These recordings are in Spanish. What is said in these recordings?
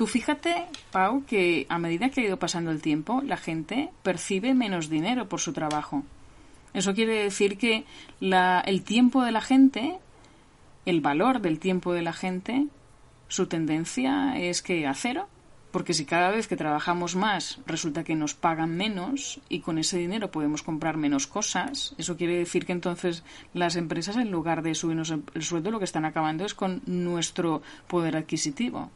Tú fíjate, Pau, que a medida que ha ido pasando el tiempo, la gente percibe menos dinero por su trabajo. Eso quiere decir que la, el tiempo de la gente, el valor del tiempo de la gente, su tendencia es que a cero, porque si cada vez que trabajamos más resulta que nos pagan menos y con ese dinero podemos comprar menos cosas, eso quiere decir que entonces las empresas en lugar de subirnos el sueldo lo que están acabando es con nuestro poder adquisitivo.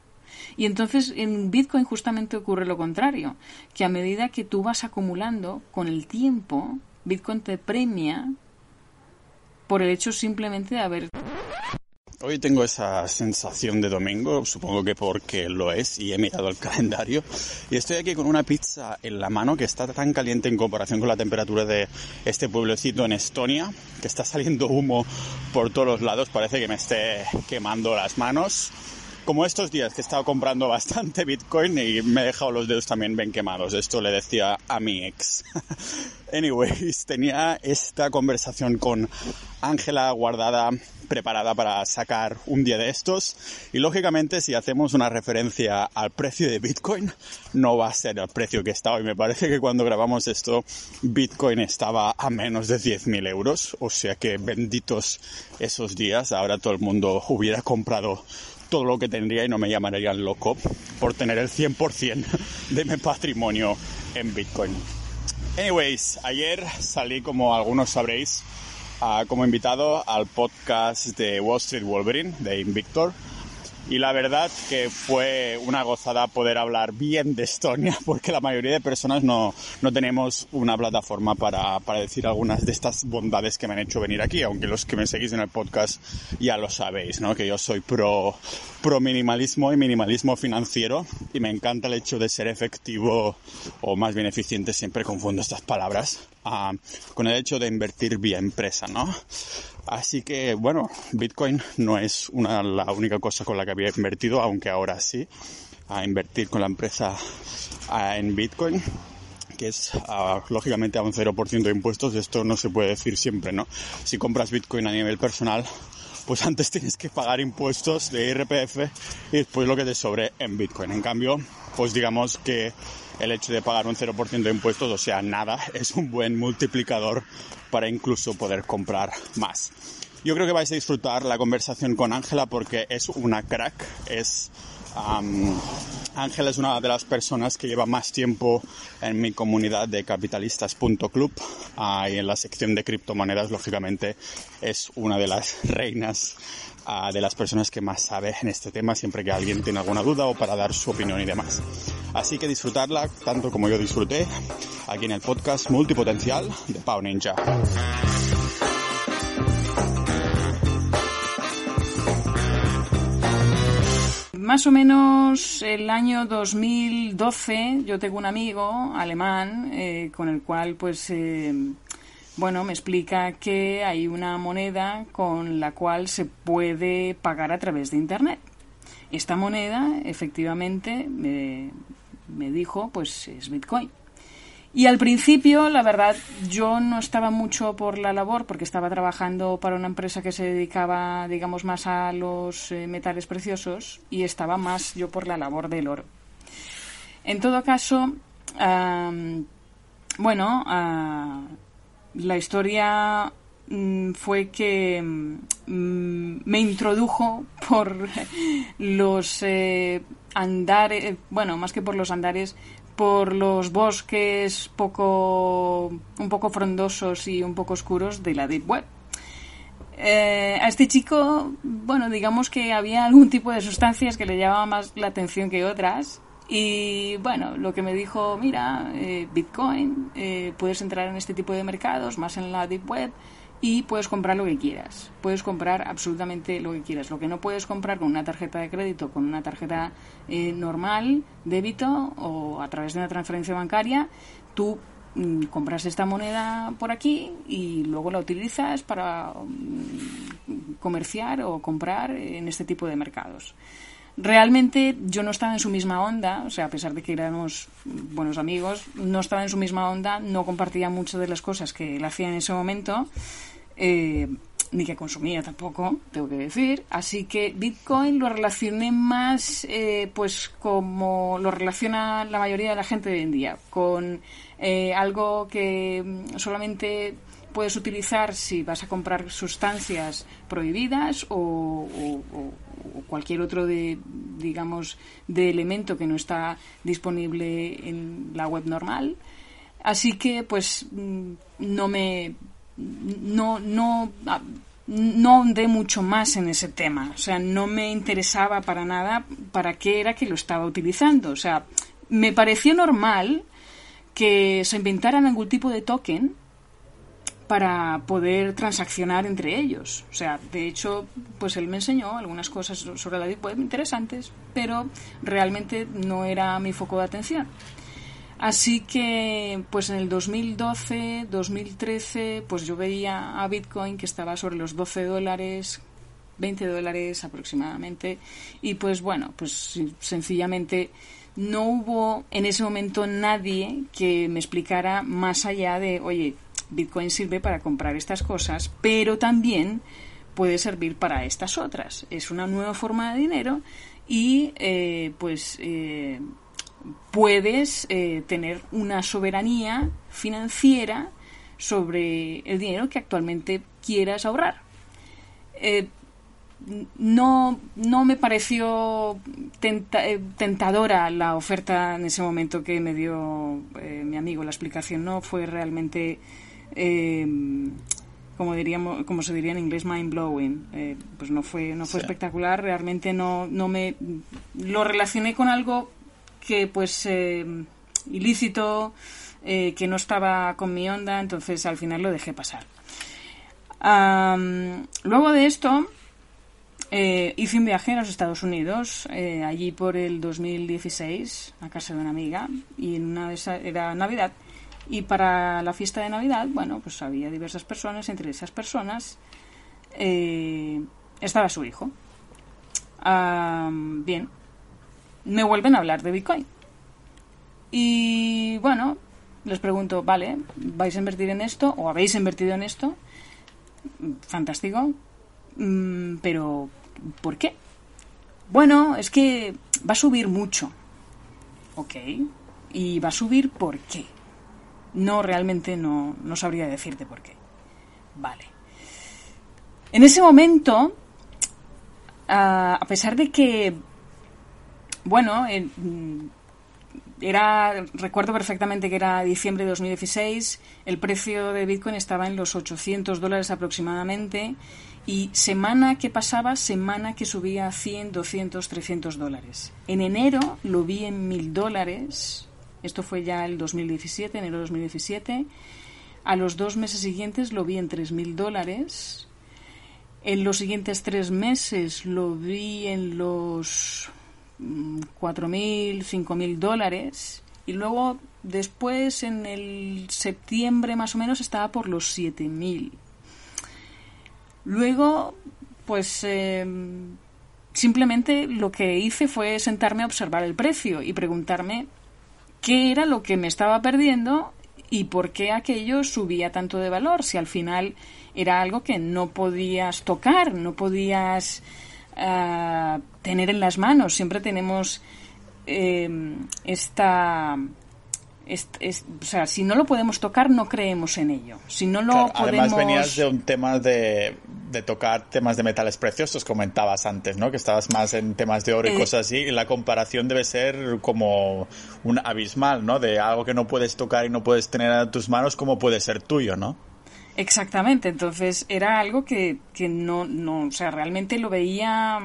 Y entonces en Bitcoin justamente ocurre lo contrario, que a medida que tú vas acumulando con el tiempo, Bitcoin te premia por el hecho simplemente de haber Hoy tengo esa sensación de domingo, supongo que porque lo es y he mirado el calendario. Y estoy aquí con una pizza en la mano que está tan caliente en comparación con la temperatura de este pueblecito en Estonia, que está saliendo humo por todos los lados, parece que me esté quemando las manos como estos días que he estado comprando bastante Bitcoin y me he dejado los dedos también bien quemados. Esto le decía a mi ex. Anyways, tenía esta conversación con Ángela guardada, preparada para sacar un día de estos. Y lógicamente, si hacemos una referencia al precio de Bitcoin, no va a ser el precio que está hoy. Me parece que cuando grabamos esto, Bitcoin estaba a menos de 10.000 euros. O sea que benditos esos días. Ahora todo el mundo hubiera comprado todo lo que tendría y no me llamarían loco por tener el 100% de mi patrimonio en Bitcoin. Anyways, ayer salí, como algunos sabréis, como invitado al podcast de Wall Street Wolverine de Invictor y la verdad que fue una gozada poder hablar bien de Estonia porque la mayoría de personas no, no tenemos una plataforma para, para, decir algunas de estas bondades que me han hecho venir aquí, aunque los que me seguís en el podcast ya lo sabéis, ¿no? que yo soy pro, pro minimalismo y minimalismo financiero y me encanta el hecho de ser efectivo o más bien eficiente, siempre confundo estas palabras, con el hecho de invertir vía empresa, ¿no? Así que, bueno, Bitcoin no es una, la única cosa con la que había invertido, aunque ahora sí, a invertir con la empresa en Bitcoin que es lógicamente a un 0% de impuestos, esto no se puede decir siempre, ¿no? Si compras Bitcoin a nivel personal, pues antes tienes que pagar impuestos de IRPF y después lo que te sobre en Bitcoin. En cambio, pues digamos que el hecho de pagar un 0% de impuestos, o sea, nada, es un buen multiplicador para incluso poder comprar más. Yo creo que vais a disfrutar la conversación con Ángela porque es una crack, es Ángela es una de las personas que lleva más tiempo en mi comunidad de capitalistas.club uh, y en la sección de criptomonedas, lógicamente, es una de las reinas uh, de las personas que más sabe en este tema, siempre que alguien tiene alguna duda o para dar su opinión y demás. Así que disfrutarla tanto como yo disfruté aquí en el podcast Multipotencial de Pau Ninja. Más o menos el año 2012 yo tengo un amigo alemán eh, con el cual pues eh, bueno me explica que hay una moneda con la cual se puede pagar a través de internet. Esta moneda efectivamente me, me dijo pues es bitcoin y al principio, la verdad, yo no estaba mucho por la labor porque estaba trabajando para una empresa que se dedicaba, digamos, más a los eh, metales preciosos y estaba más yo por la labor del oro. En todo caso, bueno, ah, la historia mm, fue que mm, me introdujo por los eh, andares, bueno, más que por los andares, por los bosques poco, un poco frondosos y un poco oscuros de la Deep Web. Eh, a este chico, bueno, digamos que había algún tipo de sustancias que le llamaba más la atención que otras. Y bueno, lo que me dijo, mira, eh, Bitcoin, eh, puedes entrar en este tipo de mercados, más en la Deep Web, y puedes comprar lo que quieras. Puedes comprar absolutamente lo que quieras. Lo que no puedes comprar con una tarjeta de crédito, con una tarjeta eh, normal, débito o a través de una transferencia bancaria, tú mm, compras esta moneda por aquí y luego la utilizas para mm, comerciar o comprar en este tipo de mercados. Realmente yo no estaba en su misma onda, o sea, a pesar de que éramos buenos amigos, no estaba en su misma onda, no compartía muchas de las cosas que él hacía en ese momento eh, ni que consumía tampoco, tengo que decir. Así que Bitcoin lo relacioné más, eh, pues como lo relaciona la mayoría de la gente hoy en día, con eh, algo que mm, solamente puedes utilizar si vas a comprar sustancias prohibidas o, cualquier otro de digamos de elemento que no está disponible en la web normal. Así que pues mm, no me no no ah, no ahondé mucho más en ese tema. O sea no me interesaba para nada para qué era que lo estaba utilizando. O sea me pareció normal que se inventaran algún tipo de token para poder transaccionar entre ellos. O sea, de hecho, pues él me enseñó algunas cosas sobre la Deep interesantes, pero realmente no era mi foco de atención. Así que, pues en el 2012, 2013, pues yo veía a Bitcoin que estaba sobre los 12 dólares, 20 dólares aproximadamente, y pues bueno, pues sencillamente no hubo en ese momento nadie que me explicara más allá de, oye, Bitcoin sirve para comprar estas cosas, pero también puede servir para estas otras. Es una nueva forma de dinero y eh, pues eh, puedes eh, tener una soberanía financiera sobre el dinero que actualmente quieras ahorrar. no, no me pareció tentadora la oferta en ese momento que me dio mi amigo. La explicación no fue realmente eh, como diríamos como se diría en inglés mind blowing eh, pues no fue no fue espectacular realmente no no me lo relacioné con algo que pues eh, ilícito que no estaba con mi onda entonces al final lo dejé pasar. Luego de esto hice un viaje a los Estados Unidos allí por el 2016 a casa de una amiga y en una de esas era Navidad y para la fiesta de Navidad, bueno, pues había diversas personas, entre esas personas eh, estaba su hijo. bien, me vuelven a hablar de Bitcoin. Y bueno, les pregunto, vale, ¿vais a invertir en esto o habéis invertido en esto? Fantástico. Mm, pero, ¿por qué? Bueno, es que va a subir mucho. Ok. ¿Y va a subir por qué? No, realmente no, no sabría decirte por qué. Vale. En ese momento, a pesar de que, bueno, era, recuerdo perfectamente que era diciembre de 2016, el precio de Bitcoin estaba en los 800 dólares aproximadamente y semana que pasaba, semana que subía a 100, 200, 300 dólares. En enero lo vi en 1000 dólares esto fue ya el 2017, enero de 2017. A los dos meses siguientes lo vi en 3.000 dólares. En los siguientes tres meses lo vi en los 4.000, mm, 5.000 dólares. Y luego, después, en el septiembre más o menos, estaba por los 7.000. Luego, pues em, simplemente lo que hice fue sentarme a observar el precio y preguntarme qué era lo que me estaba perdiendo y por qué aquello subía tanto de valor, si al final era algo que no podías tocar, no podías ah, tener en las manos. Siempre tenemos eh, esta o sea, si no lo podemos tocar, no creemos en ello. Si no lo podemos... Además venías de un tema de, tocar temas de metales preciosos, comentabas antes, ¿no? Que estabas más en temas de oro y eh, cosas así, y la comparación debe ser como un abismal, ¿no? De algo que no puedes tocar y no puedes tener a tus manos, ¿cómo puede ser tuyo, no? Exactamente, entonces era algo que, que no, no, o sea, realmente lo veía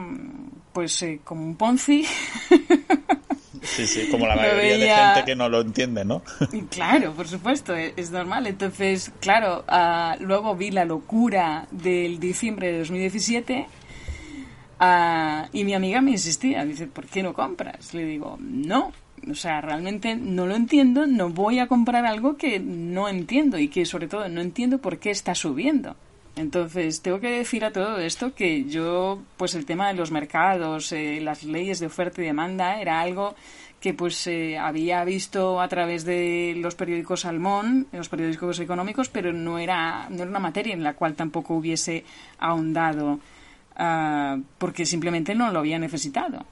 pues eh, como un Ponzi Sí, sí, como la mayoría de gente que no lo entiende, ¿no? Claro, por supuesto, e-, es, normal. Entonces, claro, ah, luego vi la locura del diciembre de 2017 ah, y mi amiga me insistía, dice, ¿por qué no compras? Le digo, no, o sea, realmente no lo entiendo, no voy a comprar algo que no entiendo y que sobre todo no entiendo por qué está subiendo. Entonces, tengo que decir a todo esto que yo, pues el tema de los mercados, eh, las leyes de oferta y demanda, era algo que pues había visto a través de los periódicos Salmón, los periódicos económicos, pero no era, no era una materia en la cual tampoco hubiese ahondado ah, porque simplemente no lo había necesitado.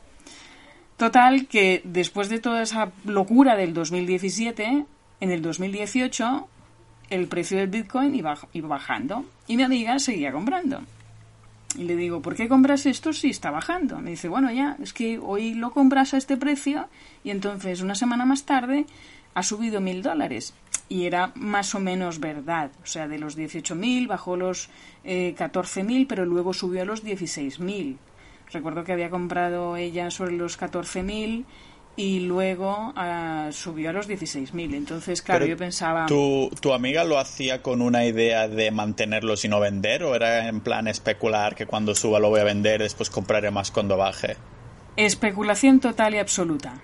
Total, que después de toda esa locura del 2017, en el 2018 el precio del Bitcoin iba, iba bajando y mi amiga seguía comprando. Y le digo, ¿por qué compras esto si está bajando? Me dice, bueno, ya, es que hoy lo compras a este precio y entonces una semana más tarde ha subido mil dólares. Y era más o menos verdad. O sea, de los 18.000 bajó los eh, 14.000, pero luego subió a los 16.000. Recuerdo que había comprado ella sobre los 14.000 y luego uh, subió a los 16.000. Entonces, claro, Pero yo pensaba... ¿tu, ¿Tu amiga lo hacía con una idea de mantenerlos y no vender? ¿O era en plan especular que cuando suba lo voy a vender, después compraré más cuando baje? Especulación total y absoluta.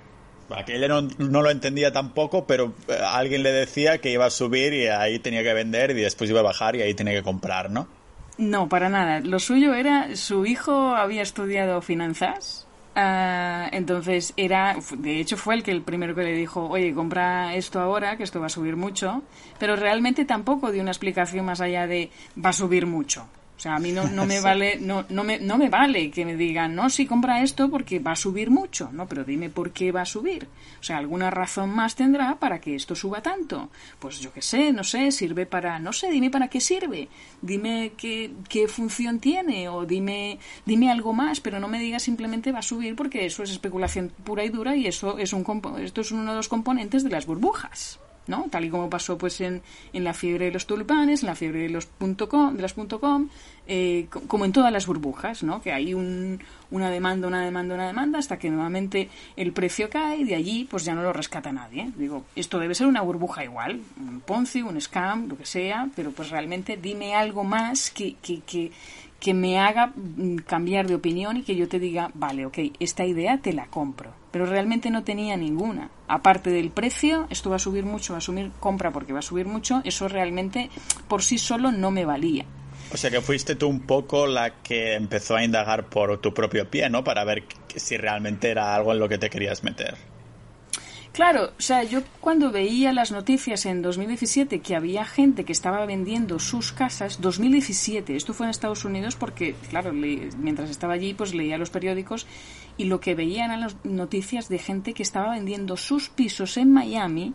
Bueno, que ella no, no lo entendía tampoco, pero eh, alguien le decía que iba a subir y ahí tenía que vender y después iba a bajar y ahí tenía que comprar, ¿no? No, para nada. Lo suyo era, su hijo había estudiado finanzas, ah, entonces era, de hecho fue el que el primero que le dijo, oye, compra esto ahora, que esto va a subir mucho, pero realmente tampoco dio una explicación más allá de va a subir mucho. O sea, a mí no, no me Sí. vale, no, no, me, no me vale que me digan, no, sí, compra esto porque va a subir mucho. No, pero dime por qué va a subir. O sea, alguna razón más tendrá para que esto suba tanto. Pues yo qué sé, no sé, sirve para, no sé, dime para qué sirve. Dime qué, qué función tiene o dime, dime algo más, pero no me digas simplemente va a subir porque eso es especulación pura y dura y eso es un, esto es uno de los componentes de las burbujas. ¿No? Tal y como pasó pues en, en la fiebre de los tulipanes, en la fiebre de los punto .com, de las punto .com, eh, co- como en todas las burbujas, ¿no? Que hay un, una demanda, una demanda, una demanda, hasta que nuevamente el precio cae y de allí pues ya no lo rescata nadie. Digo, esto debe ser una burbuja igual, un Ponzi, un scam, lo que sea, pero pues realmente dime algo más que, que, que, que me haga mm, cambiar de opinión y que yo te diga, vale, ok, esta idea te la compro. Pero realmente no tenía ninguna. Aparte del precio, esto va a subir mucho, va a subir, compra porque va a subir mucho, eso realmente por sí solo no me valía. O sea que fuiste tú un poco la que empezó a indagar por tu propio pie, ¿no? Para ver si realmente era algo en lo que te querías meter. Claro, o sea, yo cuando veía las noticias en 2017 que había gente que estaba vendiendo sus casas, 2017, esto fue en Estados Unidos porque, claro, le- mientras estaba allí, pues leía los periódicos y lo que veía eran las noticias de gente que estaba vendiendo sus pisos en Miami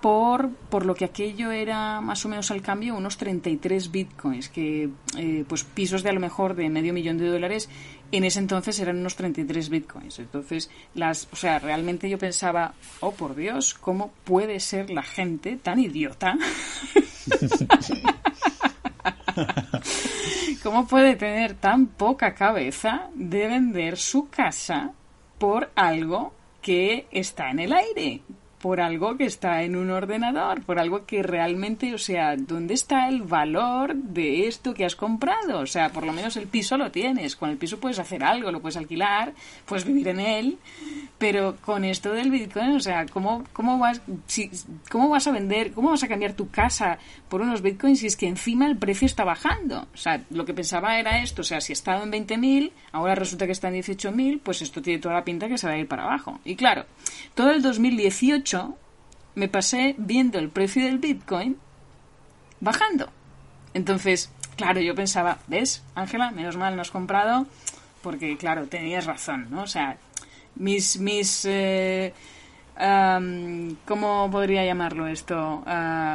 por, por lo que aquello era más o menos al cambio unos 33 bitcoins, que eh, pues pisos de a lo mejor de medio millón de dólares en ese entonces eran unos 33 bitcoins. Entonces, las, o sea, realmente yo pensaba, oh por Dios, ¿cómo puede ser la gente tan idiota? ¿Cómo puede tener tan poca cabeza de vender su casa por algo que está en el aire? Por algo que está en un ordenador, por algo que realmente, o sea, ¿dónde está el valor de esto que has comprado? O sea, por lo menos el piso lo tienes. Con el piso puedes hacer algo, lo puedes alquilar, puedes vivir en él. Pero con esto del Bitcoin, o sea, ¿cómo, cómo, vas, si, ¿cómo vas a vender, cómo vas a cambiar tu casa por unos Bitcoins si es que encima el precio está bajando? O sea, lo que pensaba era esto, o sea, si estaba en 20.000, ahora resulta que está en 18.000, pues esto tiene toda la pinta que se va a ir para abajo. Y claro, todo el 2018 me pasé viendo el precio del Bitcoin bajando. Entonces, claro, yo pensaba, ¿ves, Ángela? Menos mal no has comprado, porque, claro, tenías razón, ¿no? O sea, mis, mis, eh, ¿cómo podría llamarlo esto?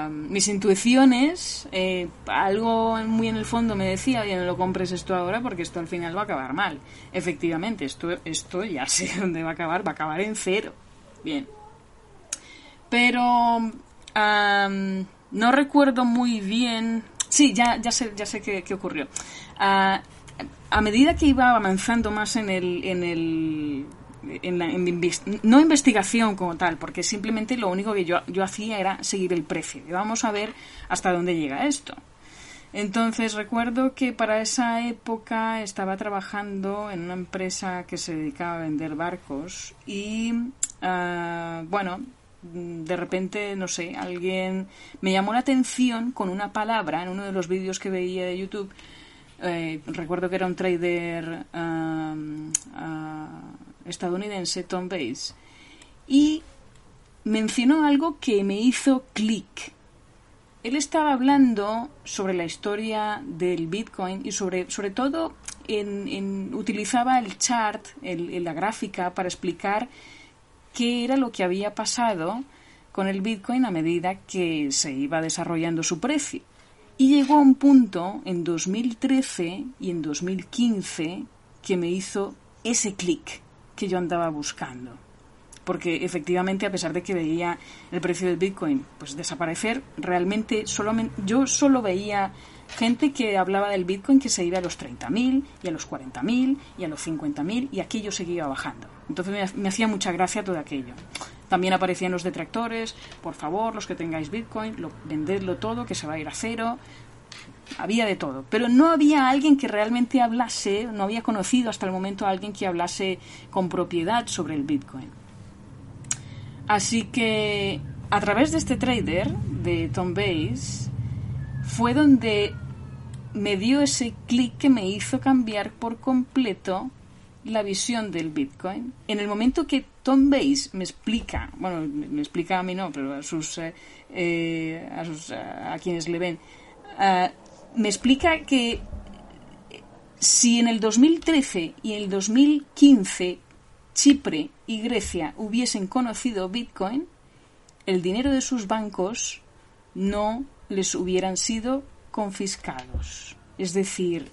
Mis intuiciones, eh, algo muy en el fondo me decía, oye, no lo compres esto ahora porque esto al final va a acabar mal. Efectivamente, esto, esto ya sé dónde va a acabar, va a acabar en cero. Bien. Pero no recuerdo muy bien. Sí, ya, ya sé, ya sé qué, qué ocurrió. Ah, a medida que iba avanzando más en el, en el en la, no investigación como tal, porque simplemente lo único que yo, yo hacía era seguir el precio. Y vamos a ver hasta dónde llega esto. Entonces recuerdo que para esa época estaba trabajando en una empresa que se dedicaba a vender barcos y ah, bueno, de repente, no sé, alguien me llamó la atención con una palabra en uno de los vídeos que veía de YouTube. Eh, recuerdo que era un trader ah, estadounidense, Tom Bates, y mencionó algo que me hizo clic. Él estaba hablando sobre la historia del Bitcoin y sobre, sobre todo en, utilizaba el chart, el, la gráfica, para explicar qué era lo que había pasado con el Bitcoin a medida que se iba desarrollando su precio. Y llegó a un punto en 2013 y en 2015 que me hizo ese clic que yo andaba buscando porque efectivamente a pesar de que veía el precio del Bitcoin pues desaparecer, realmente solamente, yo solo veía gente que hablaba del Bitcoin que se iba a los 30.000 y a los 40.000 y a los 50.000 y aquello seguía bajando. Entonces me, hacía mucha gracia todo aquello. También aparecían los detractores, por favor, los que tengáis Bitcoin, lo, vendedlo todo, que se va a ir a cero. Había de todo, pero no había alguien que realmente hablase, no había conocido hasta el momento a alguien que hablase con propiedad sobre el Bitcoin. Así que a través de este trader, de Tom Bates, fue donde me dio ese clic que me hizo cambiar por completo la visión del Bitcoin. En el momento que Tom Bates me explica, bueno, me explica a mí no, pero a sus, eh, eh, a, quienes le ven, ah, me explica que si en el 2013 y el 2015 Chipre y Grecia hubiesen conocido Bitcoin, el dinero de sus bancos no les hubieran sido confiscados. Es decir,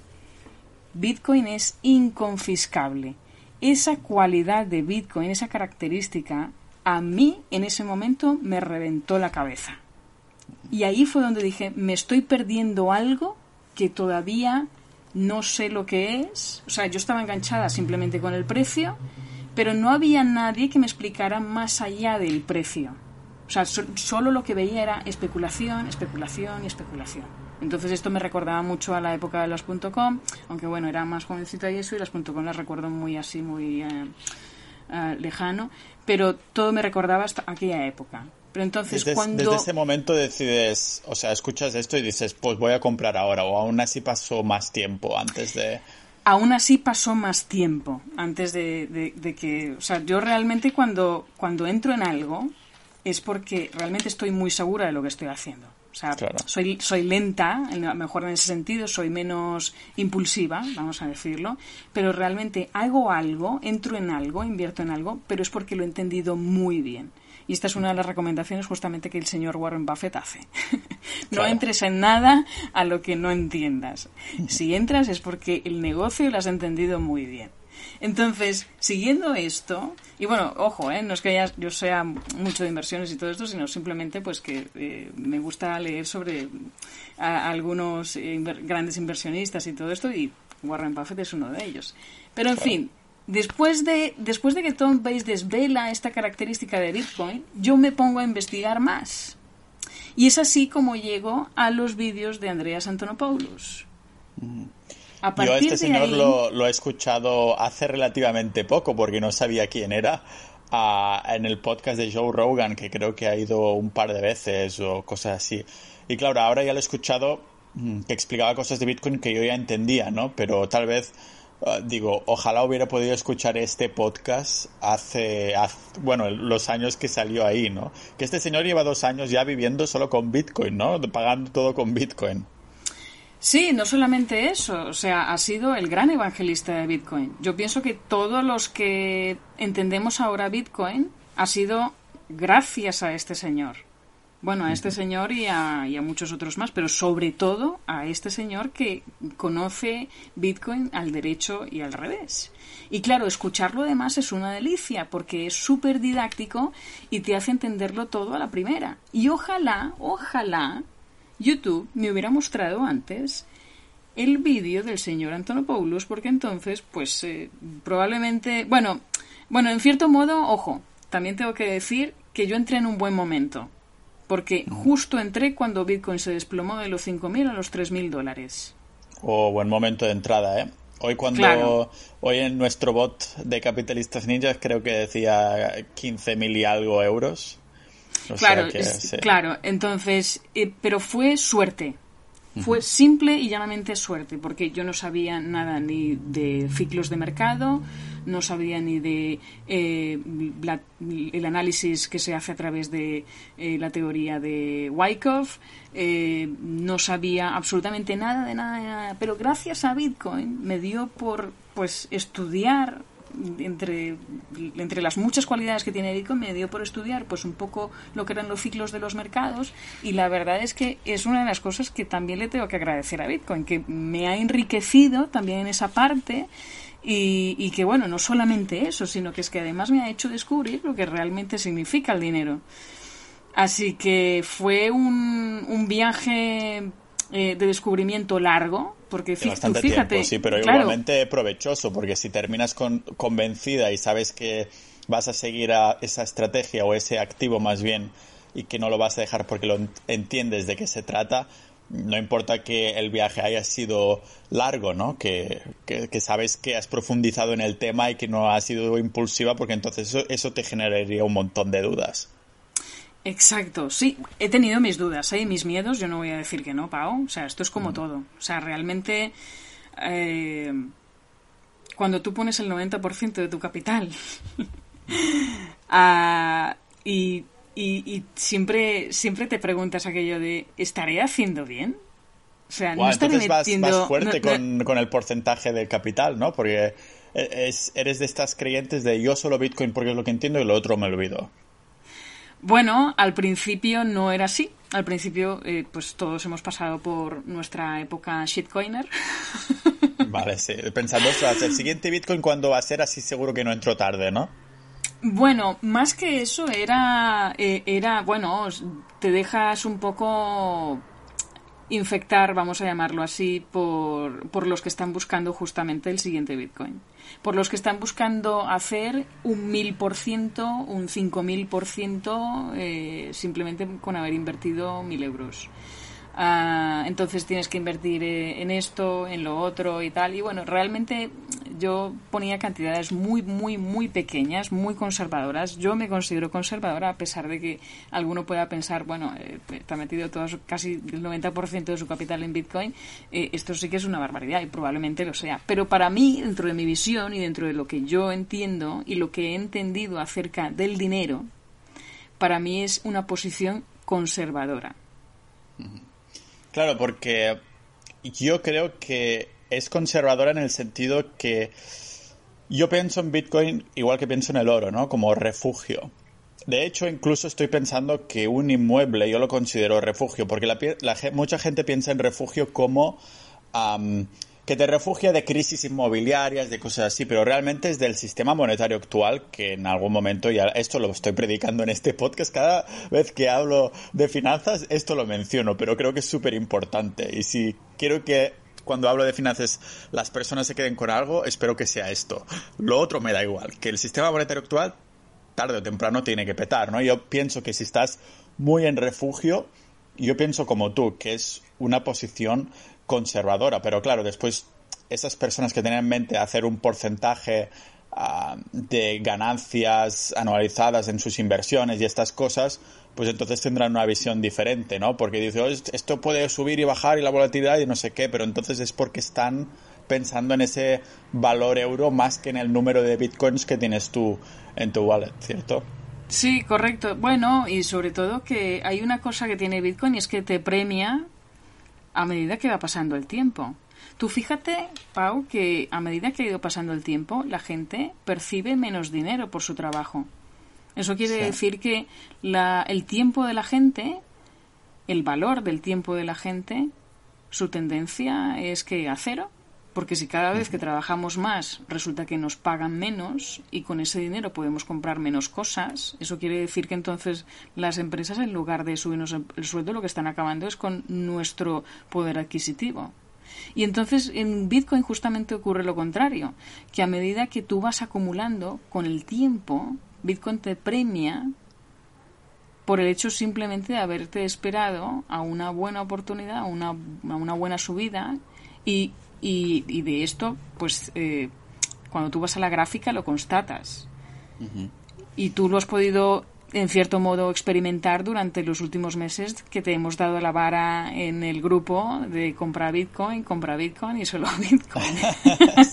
Bitcoin es inconfiscable. Esa cualidad de Bitcoin, esa característica, a mí en ese momento me reventó la cabeza. Y ahí fue donde dije, me estoy perdiendo algo que todavía no sé lo que es. O sea, yo estaba enganchada simplemente con el precio pero no había nadie que me explicara más allá del precio. O sea, solo lo que veía era especulación, especulación y especulación. Entonces esto me recordaba mucho a la época de las .com, aunque bueno, era más jovencita y eso, y las .com las recuerdo muy así, muy eh, eh, lejano, pero todo me recordaba hasta aquella época. Pero entonces desde, cuando... Desde ese momento decides, o sea, escuchas esto y dices, pues voy a comprar ahora, o aún así pasó más tiempo antes de... Aún así pasó más tiempo antes de, que... O sea, yo realmente cuando, cuando entro en algo es porque realmente estoy muy segura de lo que estoy haciendo. O sea, soy, soy lenta, mejor en ese sentido, soy menos impulsiva, vamos a decirlo, pero realmente hago algo, entro en algo, invierto en algo, pero es porque lo he entendido muy bien. Y esta es una de las recomendaciones justamente que el señor Warren Buffett hace. no entres en nada a lo que no entiendas. Si entras es porque el negocio lo has entendido muy bien. Entonces, siguiendo esto, y bueno, ojo, ¿eh? no es que yo sea mucho de inversiones y todo esto, sino simplemente pues que eh, me gusta leer sobre algunos grandes inversionistas y todo esto, y Warren Buffett es uno de ellos. Pero en fin, Después de, después de que Tom Bates desvela esta característica de Bitcoin, yo me pongo a investigar más. Y es así como llego a los vídeos de Andreas Antonopoulos. A yo a este señor lo, he escuchado hace relativamente poco porque no sabía quién era. en el podcast de Joe Rogan, que creo que ha ido un par de veces o cosas así. Y claro, ahora ya lo he escuchado mm, que explicaba cosas de Bitcoin que yo ya entendía, ¿no? Pero tal vez digo, ojalá hubiera podido escuchar este podcast hace, bueno, los años que salió ahí, ¿no? Que este señor lleva dos años ya viviendo solo con Bitcoin, ¿no? Pagando todo con Bitcoin. Sí, no solamente eso, o sea, ha sido el gran evangelista de Bitcoin. Yo pienso que todos los que entendemos ahora Bitcoin ha sido gracias a este señor. Bueno, a este señor y a, muchos otros más, pero sobre todo a este señor que conoce Bitcoin al derecho y al revés. Y claro, escucharlo además es una delicia porque es súper didáctico y te hace entenderlo todo a la primera. Y ojalá, ojalá YouTube me hubiera mostrado antes el vídeo del señor Antonopoulos porque entonces, pues eh, probablemente, bueno, bueno, en cierto modo, ojo, también tengo que decir que yo entré en un buen momento porque justo entré cuando Bitcoin se desplomó de los 5.000 a los 3.000 dólares. Oh, buen momento de entrada, ¿eh? Hoy cuando hoy en nuestro bot de capitalistas ninjas creo que decía 15.000 y algo euros. claro, claro. Entonces, eh, pero fue suerte. Fue simple y llanamente suerte, porque yo no sabía nada ni de ciclos de mercado, no sabía ni de eh, el análisis que se hace a través de eh, la teoría de Wyckoff, eh, no sabía absolutamente nada de nada, de nada, pero gracias a Bitcoin me dio por pues estudiar entre, entre las muchas cualidades que tiene Bitcoin me dio por estudiar pues un poco lo que eran los ciclos de los mercados y la verdad es que es una de las cosas que también le tengo que agradecer a Bitcoin, que me ha enriquecido también en esa parte y, y que bueno, no solamente eso, sino que es que además me ha hecho descubrir lo que realmente significa el dinero. Así que fue un, un viaje eh, de descubrimiento largo, porque bastante fíjate, tiempo, sí, pero igualmente provechoso, porque si terminas con, convencida y sabes que vas a seguir a esa estrategia o ese activo más bien y que no lo vas a dejar porque lo entiendes de qué se trata, no importa que el viaje haya sido largo, ¿no? Que, que, sabes que has profundizado en el tema y que no ha sido impulsiva porque entonces eso, eso te generaría un montón de dudas. Exacto, sí, he tenido mis dudas, ¿eh? mis miedos, yo no voy a decir que no, Pau, o sea, esto es como mm. todo, o sea, realmente eh, cuando tú pones el 90% de tu capital ah, y, y, siempre, siempre te preguntas aquello de, ¿estaré haciendo bien? O sea, no estaré metiendo... Vas, fuerte con, con, el porcentaje del capital, ¿no? Porque es, eres de estas creyentes de yo solo Bitcoin porque es lo que entiendo y lo otro me olvido. Bueno, al principio no era así. Al principio, eh, pues todos hemos pasado por nuestra época shitcoiner. Vale, sí. Pensando, el siguiente Bitcoin, cuando va a ser? Así seguro que no entró tarde, ¿no? Bueno, más que eso, era, eh, era, bueno, te dejas un poco infectar, vamos a llamarlo así, por, por los que están buscando justamente el siguiente Bitcoin. Por los que están buscando hacer un mil por ciento, un cinco mil por ciento, eh, simplemente con haber invertido mil euros. Ah, entonces tienes que invertir eh, en esto, en lo otro y tal. Y bueno, realmente yo ponía cantidades muy, muy, muy pequeñas, muy conservadoras. Yo me considero conservadora a pesar de que alguno pueda pensar, bueno, eh, ha metido casi el 90% de su capital en Bitcoin. Eh, esto sí que es una barbaridad y probablemente lo sea. Pero para mí, dentro de mi visión y dentro de lo que yo entiendo y lo que he entendido acerca del dinero, para mí es una posición conservadora. Claro, porque yo creo que es conservadora en el sentido que yo pienso en Bitcoin igual que pienso en el oro, ¿no? Como refugio. De hecho, incluso estoy pensando que un inmueble yo lo considero refugio, porque la, mucha gente piensa en refugio como que te refugia de crisis inmobiliarias, de cosas así, pero realmente es del sistema monetario actual que en algún momento, ya esto lo estoy predicando en este podcast, cada vez que hablo de finanzas, esto lo menciono, pero creo que es súper importante. Y si quiero que cuando hablo de finanzas las personas se queden con algo, espero que sea esto. Lo otro me da igual, que el sistema monetario actual tarde o temprano tiene que petar, ¿no? Yo pienso que si estás muy en refugio, yo pienso como tú, que es una posición conservadora, pero claro, después esas personas que tienen en mente hacer un porcentaje ah, de ganancias anualizadas en sus inversiones y estas cosas, pues entonces tendrán una visión diferente, ¿no? Porque dice, oh, esto puede subir y bajar y la volatilidad y no sé qué, pero entonces es porque están pensando en ese valor euro más que en el número de bitcoins que tienes tú en tu wallet, ¿cierto? Sí, correcto. Bueno, y sobre todo que hay una cosa que tiene Bitcoin y es que te premia a medida que va pasando el tiempo. Tú fíjate, Pau, que a medida que ha ido pasando el tiempo, la gente percibe menos dinero por su trabajo. Eso quiere decir que la, el tiempo de la gente, el valor del tiempo de la gente, su tendencia es que a cero porque si cada vez que trabajamos más resulta que nos pagan menos y con ese dinero podemos comprar menos cosas, eso quiere decir que entonces las empresas en lugar de subirnos el sueldo lo que están acabando es con nuestro poder adquisitivo. Y entonces en Bitcoin justamente ocurre lo contrario, que a medida que tú vas acumulando con el tiempo, Bitcoin te premia por el hecho simplemente de haberte esperado a una buena oportunidad, a una, a una buena subida y y, de esto, pues eh, cuando tú vas a la gráfica lo constatas. Y tú lo has podido en cierto modo, experimentar durante los últimos meses que te hemos dado la vara en el grupo de comprar Bitcoin, compra Bitcoin y solo Bitcoin.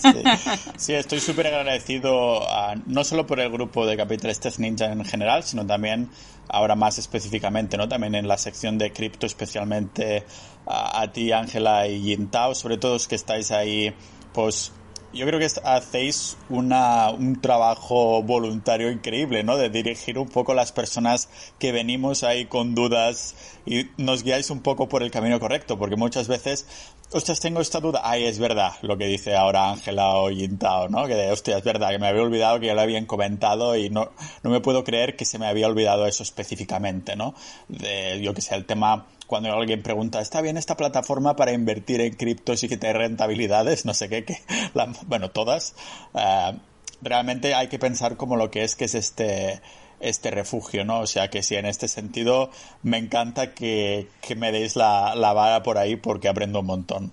sí. estoy súper agradecido no solo por el grupo de Capitalistas Ninja en general, sino también ahora más específicamente, ¿no? También en la sección de cripto, especialmente a, a ti, Ángela y Yintao, sobre todo los que estáis ahí, pues yo creo que hacéis una, un trabajo voluntario increíble, ¿no? De dirigir un poco las personas que venimos ahí con dudas y nos guiáis un poco por el camino correcto, porque muchas veces, ostras, tengo esta duda, ay, es verdad lo que dice ahora Ángela o Yintao, ¿no? Que de, hostia, es verdad, que me había olvidado que ya lo habían comentado y no, no me puedo creer que se me había olvidado eso específicamente, ¿no? De, yo que sé, el tema cuando alguien pregunta, ¿está bien esta plataforma para invertir en criptos y que te rentabilidades? No sé qué, que bueno, todas. Eh, realmente hay que pensar como lo que es que es este este refugio, ¿no? O sea que sí, en este sentido me encanta que, me deis la, la vara por ahí porque aprendo un montón.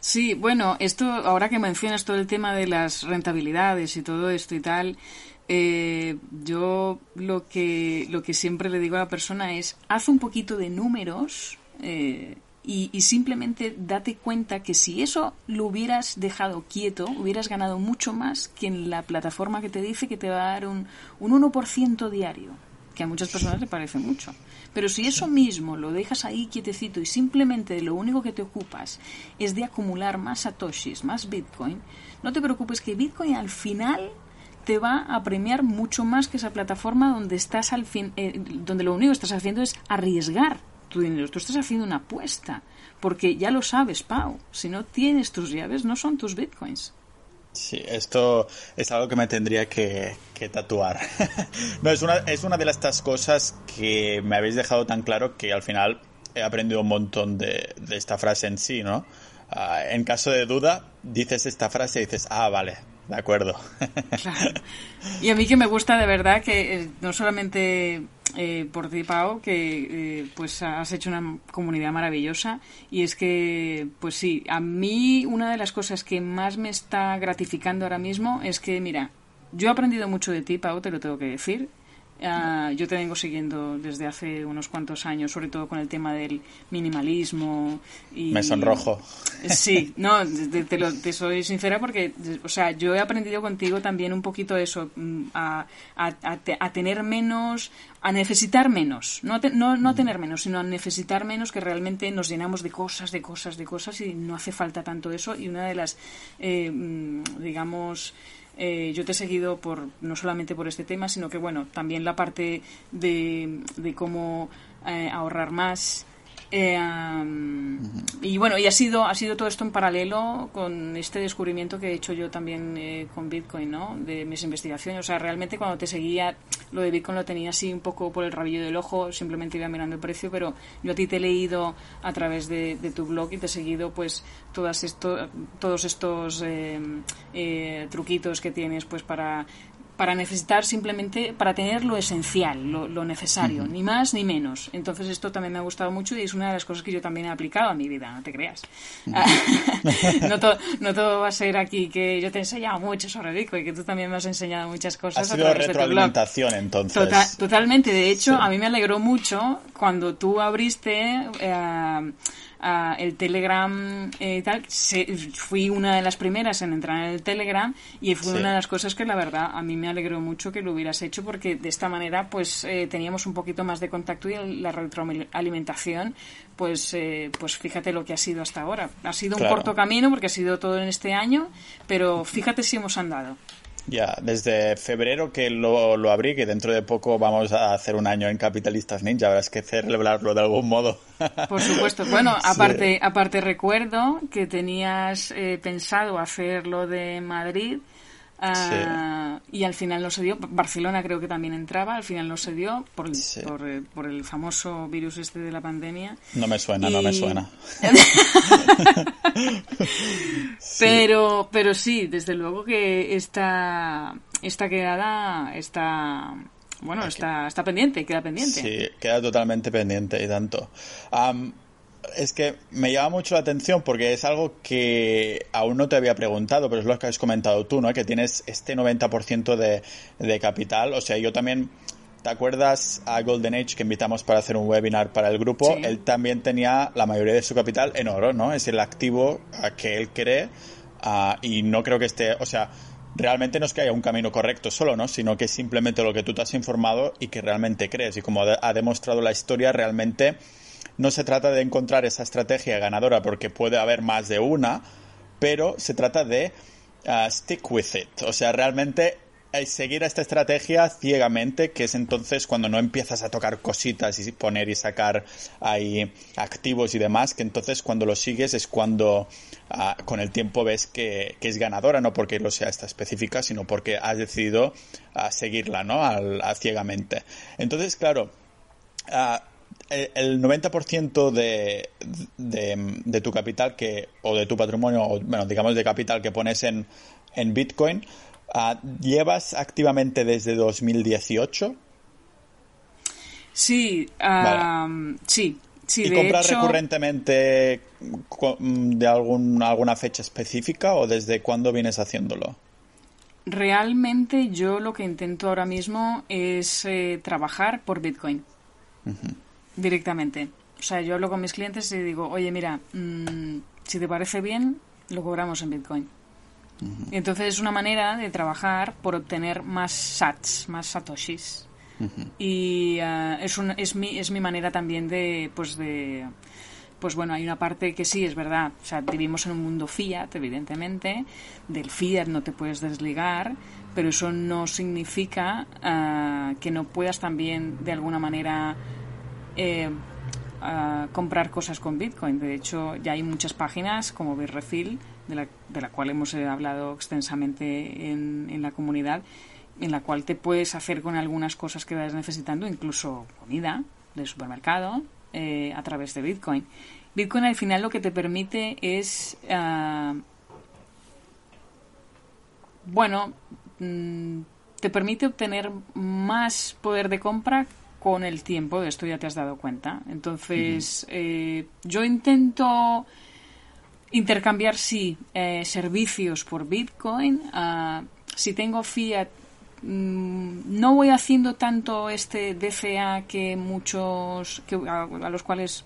Sí, bueno, esto, ahora que mencionas todo el tema de las rentabilidades y todo esto y tal, eh, yo lo que, lo que siempre le digo a la persona es, haz un poquito de números eh, y, simplemente date cuenta que si eso lo hubieras dejado quieto, hubieras ganado mucho más que en la plataforma que te dice que te va a dar un, un 1% diario, que a muchas personas le parece mucho. Pero si eso mismo lo dejas ahí quietecito y simplemente lo único que te ocupas es de acumular más satoshis, más bitcoin, no te preocupes que bitcoin al final te va a premiar mucho más que esa plataforma donde estás al fin, eh, donde lo único que estás haciendo es arriesgar tu dinero. Tú estás haciendo una apuesta, porque ya lo sabes, Pau. Si no tienes tus llaves, no son tus bitcoins. Sí, esto es algo que me tendría que, tatuar. no, es una, es una de estas cosas que me habéis dejado tan claro que al final he aprendido un montón de, esta frase en sí, ¿no? Ah, en caso de duda, dices esta frase y dices, ah, vale, de acuerdo. Y a mí que me gusta de verdad que eh, no solamente eh, por ti, Pau, que eh, pues has hecho una comunidad maravillosa y es que, pues sí, a mí una de las cosas que más me está gratificando ahora mismo es que, mira, yo he aprendido mucho de ti, Pau, te lo tengo que decir. Ah, yo te vengo siguiendo desde hace unos cuantos años, sobre todo con el tema del minimalismo. Y, Me sonrojo. Sí, no, te, soy sincera porque, o sea, yo he aprendido contigo también un poquito eso, mm, a, a, tener menos, a necesitar menos, no, no, no a tener menos, sino a necesitar menos, que realmente nos llenamos de cosas, de cosas, de cosas y no hace falta tanto eso. Y una de las, eh, mm, digamos, eh, yo te he seguido por no solamente por este tema, sino que bueno, también la parte de, de cómo eh, ahorrar más, eh, y bueno, y ha sido, ha sido todo esto en paralelo con este descubrimiento que he hecho yo también eh, con Bitcoin, ¿no? De mis investigaciones. O sea, realmente cuando te seguía, lo de Bitcoin lo tenía así un poco por el rabillo del ojo, simplemente iba mirando el precio, pero yo a ti te he leído a través de, tu blog y te he seguido pues todas esto, todos estos eh, truquitos que tienes pues para para necesitar simplemente, para tener lo esencial, lo, necesario, ni más ni menos. Entonces esto también me ha gustado mucho y es una de las cosas que yo también he aplicado a mi vida, no te creas. no, todo va a ser aquí que yo te he enseñado mucho sobre Rico y que tú también me has enseñado muchas cosas. Ha sido retroalimentación entonces. totalmente, de hecho a mí me alegró mucho cuando tú abriste... Eh, el Telegram eh, tal, fui una de las primeras en entrar en el Telegram y fue una de las cosas que la verdad a mí me alegró mucho que lo hubieras hecho porque de esta manera pues eh, teníamos un poquito más de contacto y la retroalimentación pues eh, pues fíjate lo que ha sido hasta ahora. Ha sido un corto camino porque ha sido todo en este año, pero fíjate si hemos andado. Ya, desde febrero que lo, lo, abrí, que dentro de poco vamos a hacer un año en Capitalistas Ninja, habrá que celebrarlo de algún modo. Por supuesto. Bueno, aparte, aparte recuerdo que tenías eh, pensado hacer lo de Madrid Ah, y al final no se dio. Barcelona creo que también entraba, al final no se dio por el, eh, por, el famoso virus este de la pandemia. No me suena, no me suena. pero, pero sí, desde luego que esta, esta quedada está bueno, está, está pendiente, queda pendiente. Sí, queda totalmente pendiente y tanto es que me llama mucho la atención porque es algo que aún no te había preguntado, pero es lo que has comentado tú, ¿no? Que tienes este 90% de, de capital. O sea, yo también ¿te acuerdas a Golden Age que invitamos para hacer un webinar para el grupo? Él también tenía la mayoría de su capital en oro, ¿no? Es el activo a que él cree y no creo que esté, o sea, realmente no es que haya un camino correcto solo, ¿no? Sino que es simplemente lo que tú te has informado y que realmente crees. Y como ha demostrado la historia, realmente no se trata de encontrar esa estrategia ganadora porque puede haber más de una, pero se trata de uh, stick with it. O sea, realmente eh, seguir esta estrategia ciegamente, que es entonces cuando no empiezas a tocar cositas y poner y sacar ahí activos y demás, que entonces cuando lo sigues es cuando ah, con el tiempo ves que, es ganadora, no porque lo sea esta específica, sino porque has decidido ah, seguirla, ¿no? Al, ciegamente. Entonces, claro, el 90% de, de, tu capital que, o de tu patrimonio, o, bueno, digamos de capital que pones en, en Bitcoin, Ah, ¿Llevas activamente desde 2018? Sí, sí, sí. ¿Y compras recurrentemente de algún, alguna fecha específica o desde cuándo vienes haciéndolo? Realmente yo lo que intento ahora mismo es eh, trabajar por Bitcoin directamente. O sea, yo hablo con mis clientes y digo, oye, mira, mm, si te parece bien, lo cobramos en Bitcoin. Entonces es una manera de trabajar por obtener más sats, más satoshis. Y eh, es, es, mi, es mi manera también de, pues de, pues bueno, hay una parte que sí, es verdad, o sea, vivimos en un mundo fiat, evidentemente, del fiat no te puedes desligar, pero eso no significa eh, que no puedas también, de alguna manera, eh, comprar cosas con Bitcoin. De hecho, ya hay muchas páginas como Bitrefill de la, de la cual hemos eh, hablado extensamente en, en, la comunidad, en la cual te puedes hacer con algunas cosas que vas necesitando, incluso comida del supermercado, eh, a través de Bitcoin. Bitcoin al final lo que te permite es, ah, bueno, mm, te permite obtener más poder de compra con el tiempo, de esto ya te has dado cuenta. Entonces, eh, yo intento Intercambiar, sí, eh, servicios por Bitcoin. Ah, si tengo fiat, mm, no voy haciendo tanto este DCA que muchos, que, a, los cuales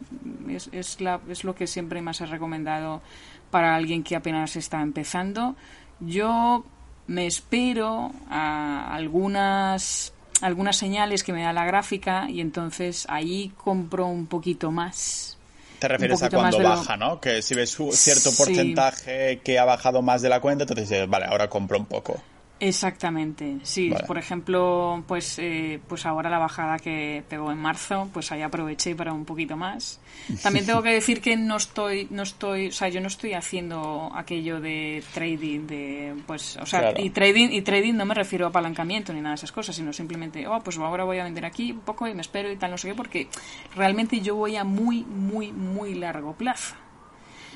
es, es, la, es lo que siempre más he recomendado para alguien que apenas está empezando. Yo me espero a algunas algunas señales que me da la gráfica y entonces ahí compro un poquito más te refieres a cuando baja, ¿no? Que si ves un cierto porcentaje que ha bajado más de la cuenta, entonces dices, vale, ahora compro un poco. Exactamente, sí. Por ejemplo, pues, eh, pues ahora la bajada que pegó en marzo, pues ahí aproveché para un poquito más. También tengo que decir que no estoy, no estoy, o sea, yo no estoy haciendo aquello de trading, de, pues, o sea, y trading, y trading no me refiero a apalancamiento ni nada de esas cosas, sino simplemente, oh, pues ahora voy a vender aquí un poco y me espero y tal, no sé qué, porque realmente yo voy a muy, muy, muy largo plazo.